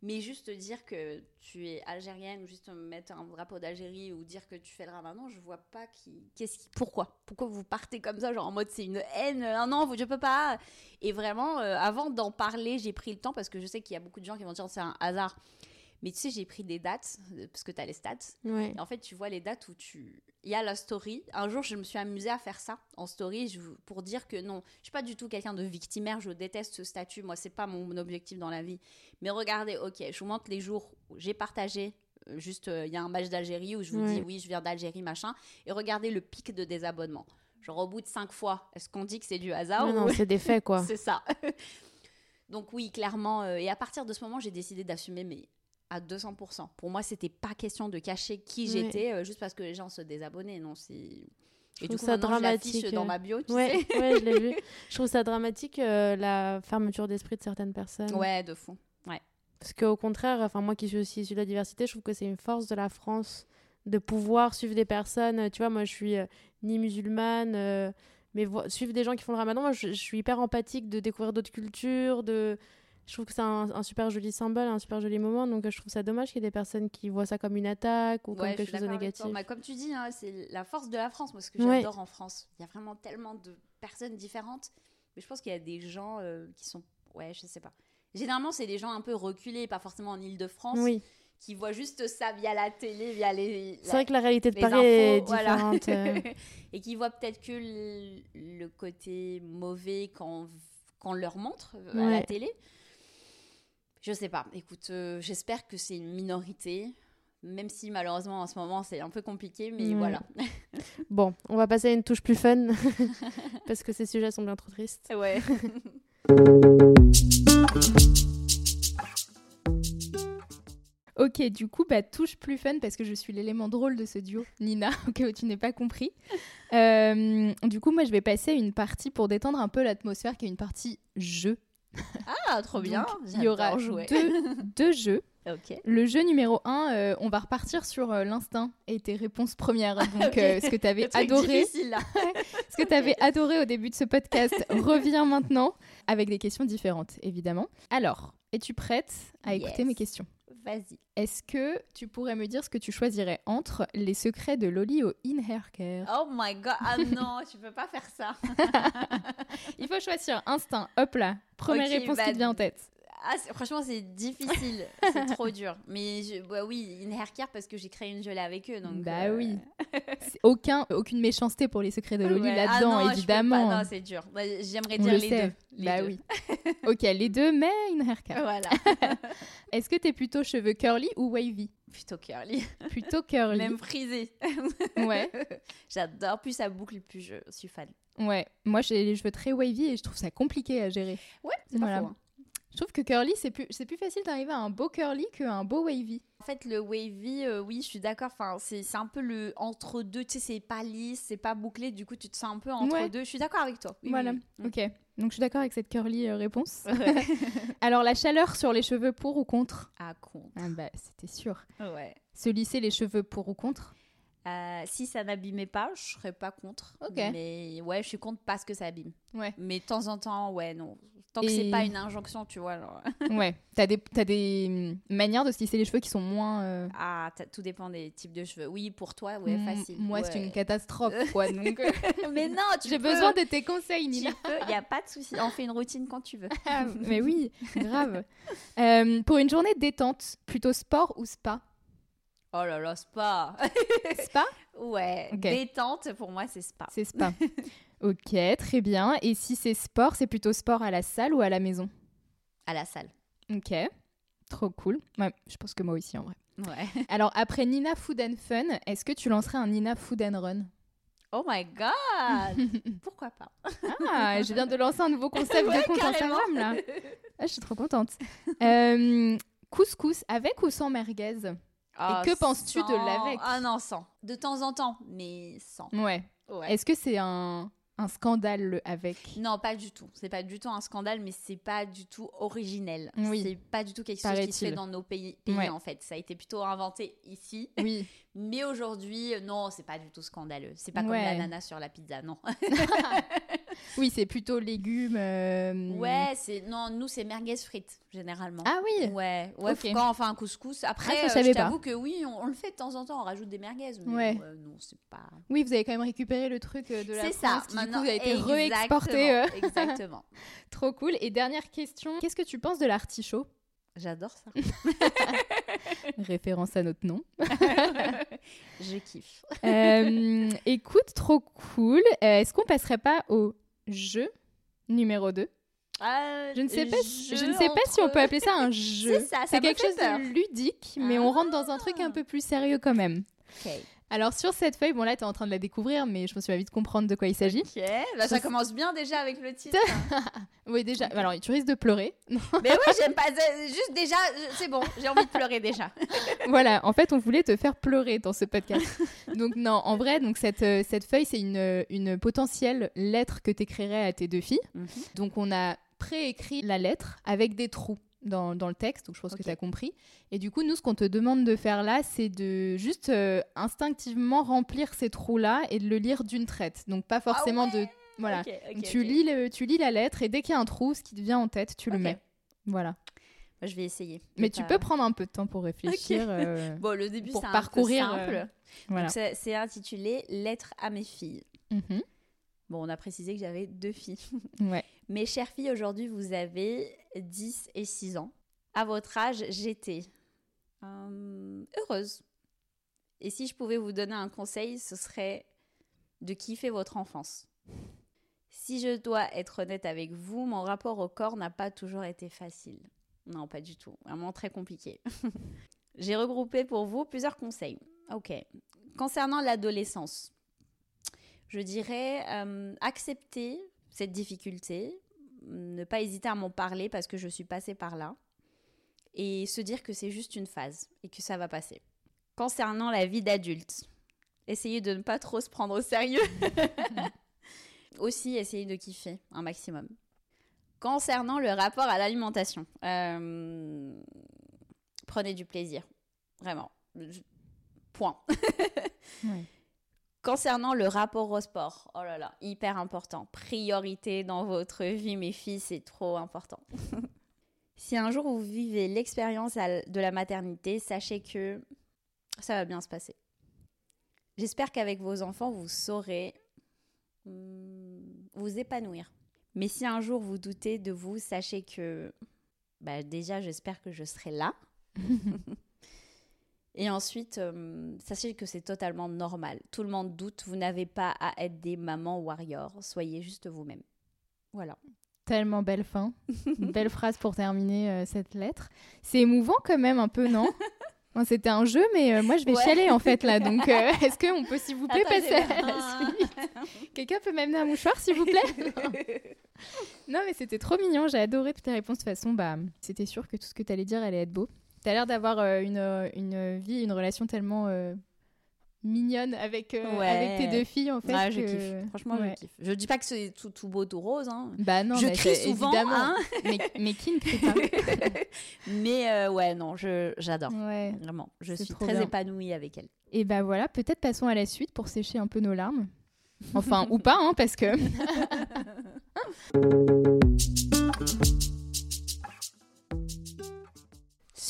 Mais juste dire que tu es algérienne ou juste mettre un drapeau d'Algérie ou dire que tu fais le ramadan, je vois pas qui. Qu'est-ce qui. Pourquoi? Pourquoi vous partez comme ça, genre en mode c'est une haine non, je peux pas? Et vraiment, euh, avant d'en parler, j'ai pris le temps parce que je sais qu'il y a beaucoup de gens qui vont dire c'est un hasard. Mais tu sais, j'ai pris des dates euh, parce que tu as les stats. Ouais. Et en fait, tu vois les dates où tu. Il y a la story. Un jour, je me suis amusée à faire ça en story pour dire que non, je suis pas du tout quelqu'un de victimaire. Je déteste ce statut. Moi, c'est pas mon objectif dans la vie. Mais regardez, ok, je vous montre les jours où j'ai partagé. euh, Juste, euh, il y a un match d'Algérie où je vous Ouais. dis oui, je viens d'Algérie, machin. Et regardez le pic de désabonnement. Genre, au bout de cinq fois, est-ce qu'on dit que c'est du hasard Non, ou- non, c'est des faits, quoi. c'est ça. Donc oui, clairement. euh, et à partir de ce moment, j'ai décidé d'assumer, mais à 200%. Pour moi, c'était pas question de cacher qui Ouais. j'étais euh, juste parce que les gens se désabonnaient. Non, c'est. Et trouve du coup, ça dramatique, dans euh. ma bio, tu Ouais, ouais, je l'ai vu. Je trouve ça dramatique, euh, la fermeture d'esprit de certaines personnes. sais. Ouais, de fou. Parce qu'au contraire, enfin, moi qui suis aussi issue de la diversité, je trouve que c'est une force de la France de pouvoir suivre des personnes. Tu vois, moi, je suis euh, ni musulmane, euh, mais suivre des gens qui font le ramadan, moi, je, je suis hyper empathique de découvrir d'autres cultures. De... Je trouve que c'est un, un super joli symbole, un super joli moment. Donc, euh, je trouve ça dommage qu'il y ait des personnes qui voient ça comme une attaque ou Ouais, comme quelque chose de négatif. Bah, comme tu dis, hein, c'est la force de la France. Moi, ce que Ouais. j'adore en France, il y a vraiment tellement de personnes différentes. Mais je pense qu'il y a des gens euh, qui sont. Ouais, je sais pas. Généralement, c'est des gens un peu reculés, pas forcément en Ile-de-France, Oui, qui voient juste ça via la télé, via les. c'est vrai que la réalité de Paris est infos, différente. euh. et qui voient peut-être que le, le côté mauvais qu'on qu'on leur montre à la télé. Je sais pas. Écoute, euh, j'espère que c'est une minorité, même si malheureusement en ce moment c'est un peu compliqué, mais Ouais. voilà. Bon, on va passer à une touche plus fun, parce que ces sujets sont bien trop tristes. Ouais. Ok, du coup, bah, touche plus fun parce que je suis l'élément drôle de ce duo, Nina, au cas où tu n'es pas compris. Euh, du coup, moi, je vais passer à une partie pour détendre un peu l'atmosphère, qui est une partie jeu. Ah, trop bien. Donc, Il y aura jouer. deux, deux jeux. Le jeu numéro 1, on va repartir sur euh, l'instinct et tes réponses premières. Donc, Ok. euh, ce que tu avais adoré, là. ce que tu avais adoré au début de ce podcast revient maintenant avec des questions différentes, évidemment. Alors, es-tu prête à écouter mes questions? Vas-y. Est-ce que tu pourrais me dire ce que tu choisirais entre les secrets de Loli au In Hair Care? Oh my god. Ah non, tu peux pas faire ça. Il faut choisir instinct. Hop là, première réponse bah, qui te vient en tête. Ah, franchement, c'est difficile. c'est trop dur. Mais je- bah oui, une hair care parce que j'ai créé une gelée avec eux. Donc, bah euh, oui. Aucun, aucune méchanceté pour les secrets de Loli ouais. Ah là-dedans, évidemment. pas. Non, c'est dur. Bah, J'aimerais dire le les sait. deux. Les bah deux. oui. ok, les deux, mais In Hair Care. Voilà. Est-ce que t'es plutôt cheveux curly ou wavy? Plutôt curly. Plutôt curly. Même frisé. Ouais. J'adore. Plus ça boucle, plus je suis fan. Ouais. Moi, j'ai les cheveux très wavy et je trouve ça compliqué à gérer. Ouais, c'est Voilà. pas faux. hein. Je trouve que curly, c'est plus, c'est plus facile d'arriver à un beau curly qu'un beau wavy. En fait, le wavy, euh, oui, je suis d'accord. Enfin, c'est c'est un peu le entre deux. Tu sais, c'est pas lisse, c'est pas bouclé. Du coup, tu te sens un peu entre Ouais. deux. Je suis d'accord avec toi. Oui, voilà. oui, oui. Ok. Donc, je suis d'accord avec cette curly euh, réponse. Ouais. Alors, la chaleur sur les cheveux pour ou contre? Ah, con. Ah bah, c'était sûr. Ouais. Se lisser les cheveux pour ou contre? Euh, si ça n'abîmait pas, je serais pas contre. Mais ouais, je suis contre parce que ça abîme. Ouais. Mais de temps en temps, ouais, non. Tant que Et- c'est pas une injonction, tu vois. genre. Ouais. T'as des, t'as des hum, manières de se lisser les cheveux qui sont moins. euh, Ah, tout dépend des types de cheveux. Oui, pour toi, ouais, m- facile. Moi, c'est une catastrophe, quoi. Donc, euh, Mais non, j'ai besoin de tes conseils, Nina. peux, y a pas de souci. On fait une routine quand tu veux. Ah, mais oui, grave. Euh, pour une journée détente, plutôt sport ou spa? Oh là là, spa. Spa? Ouais, Ok. détente, pour moi, c'est spa. C'est spa. ok, très bien. Et si c'est sport, c'est plutôt sport à la salle ou à la maison? À la salle. Ok, trop cool. Ouais, je pense que moi aussi en vrai. Ouais. Alors après Nina Food and Fun, est-ce que tu lancerais un Nina Food and Run? Oh my god Pourquoi pas? Ah, je viens de lancer un nouveau concept Ouais, de compte carrément. Instagram là. Ah, je suis trop contente. Euh, couscous avec ou sans merguez? Ah, que penses-tu de l'avec? Ah non, sans. De temps en temps, mais sans. Ouais. Ouais. Est-ce que c'est un, un scandale le avec? Non, pas du tout. C'est pas du tout un scandale, mais c'est pas du tout originel. Oui. C'est pas du tout quelque chose qui se fait dans nos pays, pays, Ouais. en fait. Ça a été plutôt inventé ici. Oui. Mais aujourd'hui, euh, non, c'est pas du tout scandaleux. C'est pas comme Ouais. l'ananas sur la pizza, non. oui, c'est plutôt légumes. euh, ouais, c'est non, nous c'est merguez frites généralement. Ah oui. Ouais, ouais, Ok. quand on fait un couscous. Après, Ah, ça, je euh, savais je pas. t'avoue que oui, on, on le fait de temps en temps, on rajoute des merguez. Mais Ouais. ouais, non, c'est pas. Oui, vous avez quand même récupéré le truc euh, de la C'est France ça. qui du Maintenant, coup a été exactement, réexporté. euh. Exactement. Trop cool. Et dernière question, qu'est-ce que tu penses de l'artichaut? J'adore ça. Référence à notre nom. Je kiffe. Euh, écoute, trop cool. Euh, Est-ce qu'on passerait pas au jeu numéro 2 Je ne sais pas, si- je ne sais pas si on peut appeler ça un jeu. C'est quelque chose peur. de ludique, mais on rentre dans un truc un peu plus sérieux quand même. Alors sur cette feuille, bon là t'es en train de la découvrir, mais je pense que tu vas vite comprendre de quoi il s'agit. Ok, bah, ça commence bien déjà avec le titre. Oui déjà, alors tu risques de pleurer. Mais oui, j'aime pas. c'est- Juste déjà, je- c'est bon, j'ai envie de pleurer déjà. voilà, en fait on voulait te faire pleurer dans ce podcast. donc non, en vrai, donc cette, euh, cette feuille c'est une, une potentielle lettre que t'écrirais à tes deux filles. Donc on a préécrit la lettre avec des trous dans, dans le texte, donc je pense que tu as compris. Et du coup, nous, ce qu'on te demande de faire là, c'est de juste euh, instinctivement remplir ces trous-là et de le lire d'une traite. Donc pas forcément de... Voilà. Ok, Donc, tu, lis le, tu lis la lettre et dès qu'il y a un trou, ce qui te vient en tête, tu le mets. Voilà. Moi, je vais essayer. Mais tu peux prendre un peu de temps pour réfléchir. Euh, Bon, le début, pour c'est un parcourir, peu simple. euh, voilà. Donc, c'est intitulé Lettre à mes filles. Mhm. Bon, on a précisé que j'avais deux filles. Ouais. Mes chères filles, aujourd'hui, vous avez 10 et 6 ans. À votre âge, j'étais euh, heureuse. Et si je pouvais vous donner un conseil, ce serait de kiffer votre enfance. Si je dois être honnête avec vous, mon rapport au corps n'a pas toujours été facile. Non, pas du tout. Vraiment très compliqué. J'ai regroupé pour vous plusieurs conseils. Ok. Concernant l'adolescence, je dirais euh, accepter cette difficulté, ne pas hésiter à m'en parler parce que je suis passée par là, et se dire que c'est juste une phase et que ça va passer. Concernant la vie d'adulte, essayez de ne pas trop se prendre au sérieux. Aussi, essayez de kiffer un maximum. Concernant le rapport à l'alimentation, euh, prenez du plaisir, vraiment. Point. Concernant le rapport au sport, oh là là, hyper important. Priorité dans votre vie, mes filles, c'est trop important. si un jour vous vivez l'expérience de la maternité, sachez que ça va bien se passer. J'espère qu'avec vos enfants, vous saurez hmm, vous épanouir. Mais si un jour vous doutez de vous, sachez que bah, déjà, j'espère que je serai là. Et ensuite, euh, sachez que c'est totalement normal. Tout le monde doute. Vous n'avez pas à être des mamans warriors. Soyez juste vous-même. Voilà. Tellement belle fin. Une belle phrase pour terminer euh, cette lettre. C'est émouvant quand même un peu, non? Bon, C'était un jeu, mais euh, moi je vais Ouais. chialer en fait là. Donc est-ce qu'on peut s'il vous plaît Attends, passer à la suite? Quelqu'un peut m'amener un mouchoir s'il vous plaît? Non mais c'était trop mignon, j'ai adoré toutes tes réponses. De toute façon, bah, c'était sûr que tout ce que tu allais dire allait être beau. T'as l'air d'avoir euh, une, euh, une vie, une relation tellement euh, mignonne avec, euh, Ouais. avec tes deux filles en fait. Ouais, je kiffe. Franchement, Ouais. je kiffe. Je dis pas que c'est tout, tout beau, tout rose. hein. Bah non, je mais crie souvent, hein. mais, mais qui ne crie pas Mais euh, ouais, non, je j'adore. Ouais. Vraiment, je suis très bien. épanouie avec elle. Et bah voilà, peut-être passons à la suite pour sécher un peu nos larmes. Enfin, ou pas, hein, parce que.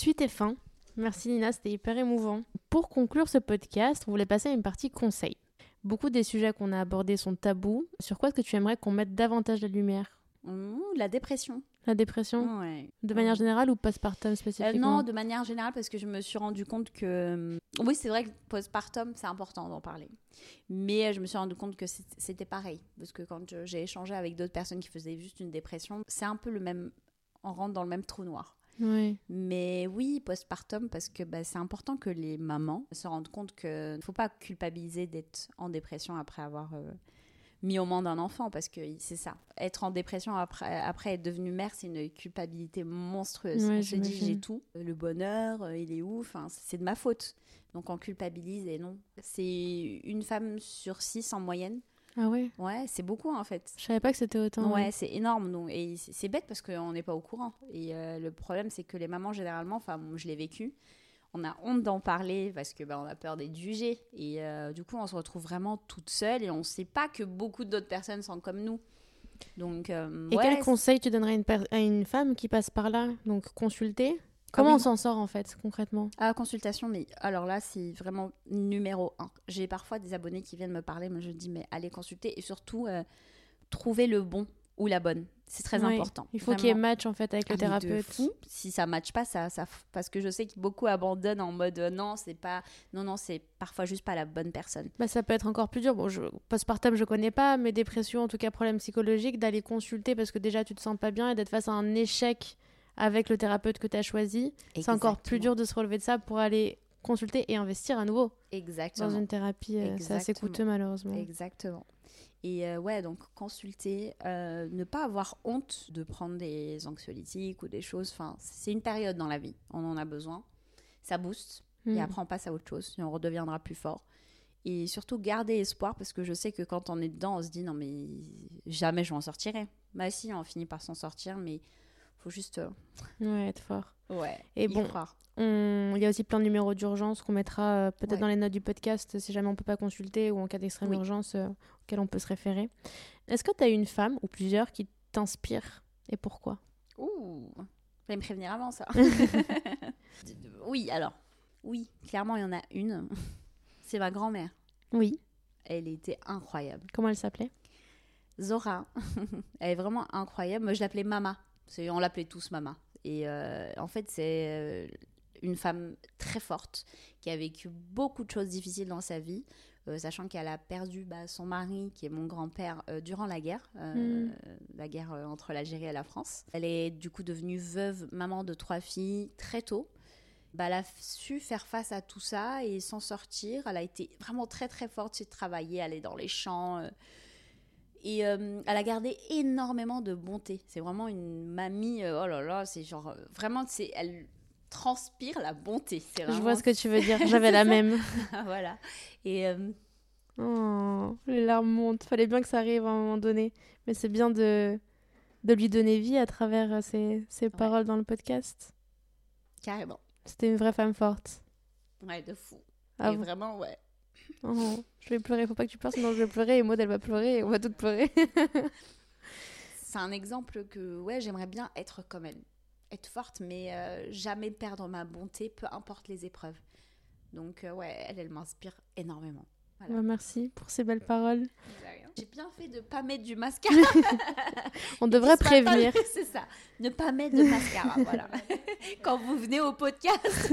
Suite et fin. Merci Nina, c'était hyper émouvant. Pour conclure ce podcast, on voulait passer à une partie conseil. Beaucoup des sujets qu'on a abordés sont tabous. Sur quoi est-ce que tu aimerais qu'on mette davantage la lumière? Mmh, la dépression. La dépression? Ouais. De manière générale ou postpartum Euh, spécifiquement non, de manière générale, parce que je me suis rendu compte que. euh, Oui, c'est vrai que postpartum, c'est important d'en parler. Mais euh, je me suis rendu compte que c'était pareil. Parce que quand j'ai échangé avec d'autres personnes qui faisaient juste une dépression, c'est un peu le même. On rentre dans le même trou noir. Oui. Mais oui, postpartum, parce que bah, c'est important que les mamans se rendent compte qu'il ne faut pas culpabiliser d'être en dépression après avoir euh, mis au monde d'un enfant parce que c'est ça. Être en dépression après, après être devenue mère, c'est une culpabilité monstrueuse. Ouais, on se dit j'ai tout, le bonheur, euh, il est où? Enfin, c'est de ma faute. Donc on culpabilise et non. C'est une femme sur six en moyenne. Ah ouais? Ouais, c'est beaucoup en fait. Je savais pas que c'était autant. Ouais, c'est énorme. Donc, et c'est bête parce qu'on n'est pas au courant. Et euh, le problème, c'est que les mamans, généralement, enfin, je l'ai vécu, on a honte d'en parler parce que bah, on a peur d'être jugé. Et euh, du coup, on se retrouve vraiment toute seule et on ne sait pas que beaucoup d'autres personnes sont comme nous. Donc, euh, Et ouais, quel conseil tu donnerais à une, à une femme qui passe par là? Donc consulter? Comment oui. on s'en sort en fait concrètement? À la consultation, mais alors là, c'est vraiment numéro un. J'ai parfois des abonnés qui viennent me parler, moi je dis, mais allez consulter et surtout, euh, trouver le bon ou la bonne. C'est très Ouais, important. Il faut qu'il y ait match en fait avec le Ah, mais thérapeute. fou. Si ça matche pas, ça, ça, parce que je sais que beaucoup abandonnent en mode euh, non, c'est pas, non, non, c'est parfois juste pas la bonne personne. Bah, ça peut être encore plus dur. Bon, je... postpartum, je connais pas, mais dépression, en tout cas problème psychologique, d'aller consulter parce que déjà tu te sens pas bien et d'être face à un échec avec le thérapeute que tu as choisi. C'est encore plus dur de se relever de ça pour aller consulter et investir à nouveau Exactement. dans une thérapie. euh, C'est assez coûteux malheureusement. Exactement. Et euh, ouais, donc consulter, euh, ne pas avoir honte de prendre des anxiolytiques ou des choses. Enfin, c'est une période dans la vie, on en a besoin. Ça booste et après on passe à autre chose et on redeviendra plus fort. Et surtout garder espoir parce que je sais que quand on est dedans, on se dit non mais jamais je m'en sortirai. Bah si, on finit par s'en sortir, mais faut juste euh, Ouais, être fort. ouais Et bon, Il y a aussi plein de numéros d'urgence qu'on mettra euh, peut-être Ouais. dans les notes du podcast si jamais on peut pas consulter ou en cas d'extrême Oui. urgence euh, auquel on peut se référer. Est-ce que tu as une femme ou plusieurs qui t'inspirent et pourquoi? Ouh, fallait me prévenir avant ça. oui, alors, oui, clairement, il y en a une. C'est ma grand-mère. Oui. Elle était incroyable. Comment elle s'appelait? Zora, elle est vraiment incroyable. Moi, je l'appelais Mama. On l'appelait tous Mama. Et euh, en fait, c'est euh, une femme très forte qui a vécu beaucoup de choses difficiles dans sa vie, euh, sachant qu'elle a perdu bah, son mari, qui est mon grand-père, euh, durant la guerre, euh, Mm. la guerre entre l'Algérie et la France. Elle est du coup devenue veuve, maman de trois filles très tôt. Bah, elle a su faire face à tout ça et s'en sortir. Elle a été vraiment très très forte, c'est travailler, aller dans les champs. Et euh, elle a gardé énormément de bonté. C'est vraiment une mamie. euh, oh là là, c'est genre euh, vraiment, c'est elle transpire la bonté. C'est Je vois ce que tu veux dire. J'avais la même. voilà. Et euh, Oh, les larmes montent. Fallait bien que ça arrive à un moment donné. Mais c'est bien de, de lui donner vie à travers ses, ses paroles dans le podcast. carrément. C'était une vraie femme forte. Ouais, de fou. Ah et vraiment, ouais. Oh, je vais pleurer. Faut pas que tu pleures, sinon je vais pleurer. Et Maud, elle va pleurer. Et on va toutes pleurer. C'est un exemple que, ouais, j'aimerais bien être comme elle. Être forte, mais euh, jamais perdre ma bonté, peu importe les épreuves. Donc, euh, ouais, elle, elle m'inspire énormément. Voilà. Ouais, merci pour ces belles paroles. J'ai bien fait de pas mettre du mascara. On devrait prévenir. C'est ça. Ne pas mettre de mascara, voilà. Quand vous venez au podcast.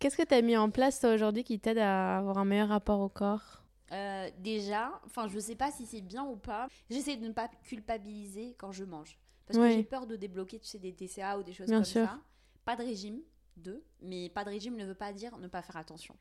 Qu'est-ce que tu as mis en place toi aujourd'hui qui t'aide à avoir un meilleur rapport au corps? Euh, déjà, enfin, je sais pas si c'est bien ou pas. J'essaie de ne pas culpabiliser quand je mange. Parce Ouais. que j'ai peur de débloquer, tu sais, des TCA ou des choses Bien comme sûr. ça. Pas de régime, deux. Mais pas de régime ne veut pas dire ne pas faire attention.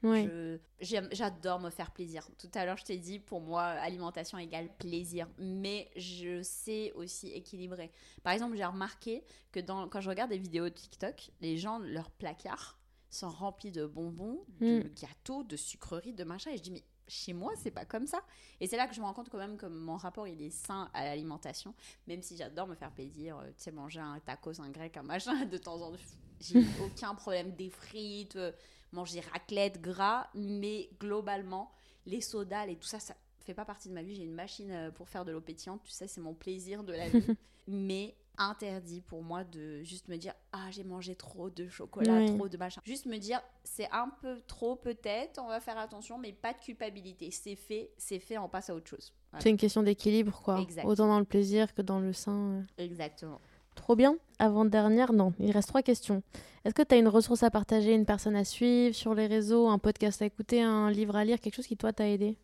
J'adore me faire plaisir. Tout à l'heure, je t'ai dit, pour moi, alimentation égale plaisir. Mais je sais aussi équilibrer. Par exemple, j'ai remarqué que dans, quand je regarde des vidéos de TikTok, les gens, leurs placards sont remplis de bonbons, de Mm. gâteaux, de sucreries, de machin. Et je dis, mais chez moi, c'est pas comme ça. Et c'est là que je me rends compte quand même que mon rapport, il est sain à l'alimentation. Même si j'adore me faire plaisir, euh, tu sais, manger un tacos, un grec, un machin, de temps en temps. J'ai aucun problème des frites, euh, manger raclette, gras. Mais globalement, les sodas et tout ça, ça fait pas partie de ma vie. J'ai une machine euh, pour faire de l'eau pétillante. Tu sais, c'est mon plaisir de la vie. mais interdit pour moi de juste me dire ah j'ai mangé trop de chocolat Oui. trop de machin juste me dire c'est un peu trop peut-être on va faire attention mais pas de culpabilité c'est fait c'est fait on passe à autre chose Voilà. C'est une question d'équilibre, quoi. Exact. Autant dans le plaisir que dans le sein. euh. exactement Trop bien. Avant-dernière, non. Il reste trois questions. Est-ce que tu as une ressource à partager, une personne à suivre sur les réseaux, un podcast à écouter, un livre à lire, quelque chose qui, toi, t'a aidé?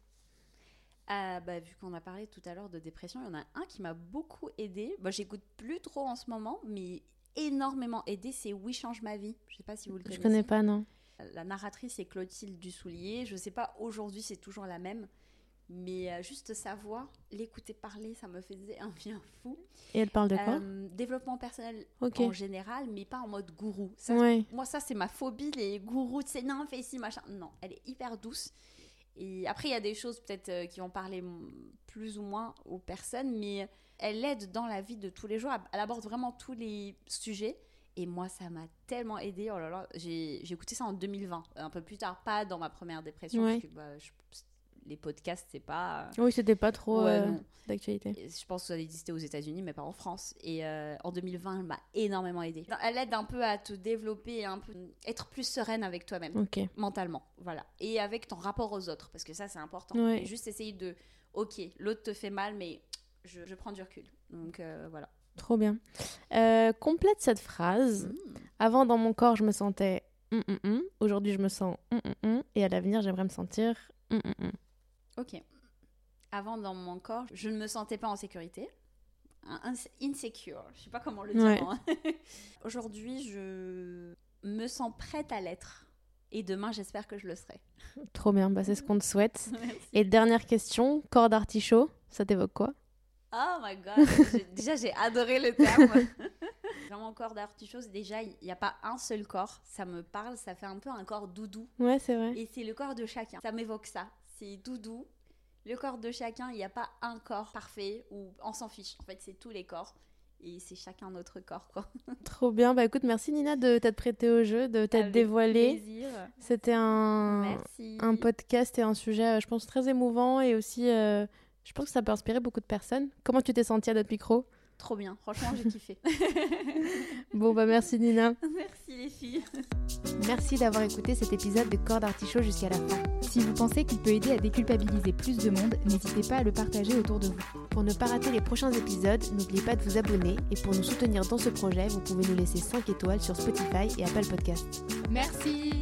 Ah, bah, vu qu'on a parlé tout à l'heure de dépression, il y en a un qui m'a beaucoup aidé. Bah, J'écoute plus trop en ce moment, mais énormément aidé, c'est Oui, change ma vie. Je sais pas si vous le Je connaissez. connais pas, non. La narratrice est Clotilde Dussoulier. Je sais pas, aujourd'hui, c'est toujours la même. Mais euh, juste sa voix, l'écouter parler, ça me faisait un bien fou. Et elle parle de quoi Euh, développement personnel en général, mais pas en mode gourou. Ça, Ouais. Moi, ça, c'est ma phobie, les gourous, tu sais, non, fais ici, machin. Non, elle est hyper douce. Et après, il y a des choses peut-être euh, qui vont parler plus ou moins aux personnes, mais elle aide dans la vie de tous les jours. Elle aborde vraiment tous les sujets. Et moi, ça m'a tellement aidé. Oh là là, j'ai j'ai écouté ça en 2020, un peu plus tard, pas dans ma première dépression, Ouais. parce que bah, je- les podcasts, c'est pas. Oui, c'était pas trop Ouais, euh, d'actualité. Je pense que ça existait aux États-Unis, mais pas en France. Et euh, en 2020, elle m'a énormément aidé. Elle aide un peu à te développer, et un peu être plus sereine avec toi-même, Ok. mentalement, voilà. Et avec ton rapport aux autres, parce que ça, c'est important. Ouais. Et juste essayer de, ok, l'autre te fait mal, mais je, je prends du recul. Donc euh, voilà. Trop bien. Euh, complète cette phrase. Mm. Avant, dans mon corps, je me sentais hum, hum, hum. Aujourd'hui, je me sens. Et à l'avenir, j'aimerais me sentir. Ok. Avant, dans mon corps, je ne me sentais pas en sécurité. Insecure, je sais pas comment le dire. Ouais. Aujourd'hui, je me sens prête à l'être. Et demain, j'espère que je le serai. Trop bien. Bah, c'est ce qu'on te souhaite. Merci. Et dernière question. Corps d'artichaut, ça t'évoque quoi? Oh my god, déjà j'ai adoré le terme. Vraiment corps d'artichaut, déjà il n'y a pas un seul corps, ça me parle, ça fait un peu un corps doudou Ouais, c'est vrai. et c'est le corps de chacun. Ça m'évoque ça, c'est doudou. Le corps de chacun, il n'y a pas un corps parfait ou on s'en fiche. En fait, c'est tous les corps et c'est chacun notre corps quoi. Trop bien. Bah écoute, merci Nina de t'être prêtée au jeu, de t'être dévoilée. C'était un, Merci. un podcast et un sujet, euh, je pense, très émouvant et aussi, euh, je pense que ça peut inspirer beaucoup de personnes. Comment tu t'es sentie à notre micro? Trop bien, franchement, j'ai kiffé. Bon, bah merci Nina. Merci les filles. Merci d'avoir écouté cet épisode de Corps d'artichaut jusqu'à la fin. Si vous pensez qu'il peut aider à déculpabiliser plus de monde, n'hésitez pas à le partager autour de vous. Pour ne pas rater les prochains épisodes, n'oubliez pas de vous abonner et pour nous soutenir dans ce projet, vous pouvez nous laisser 5 étoiles sur Spotify et Apple Podcasts. Merci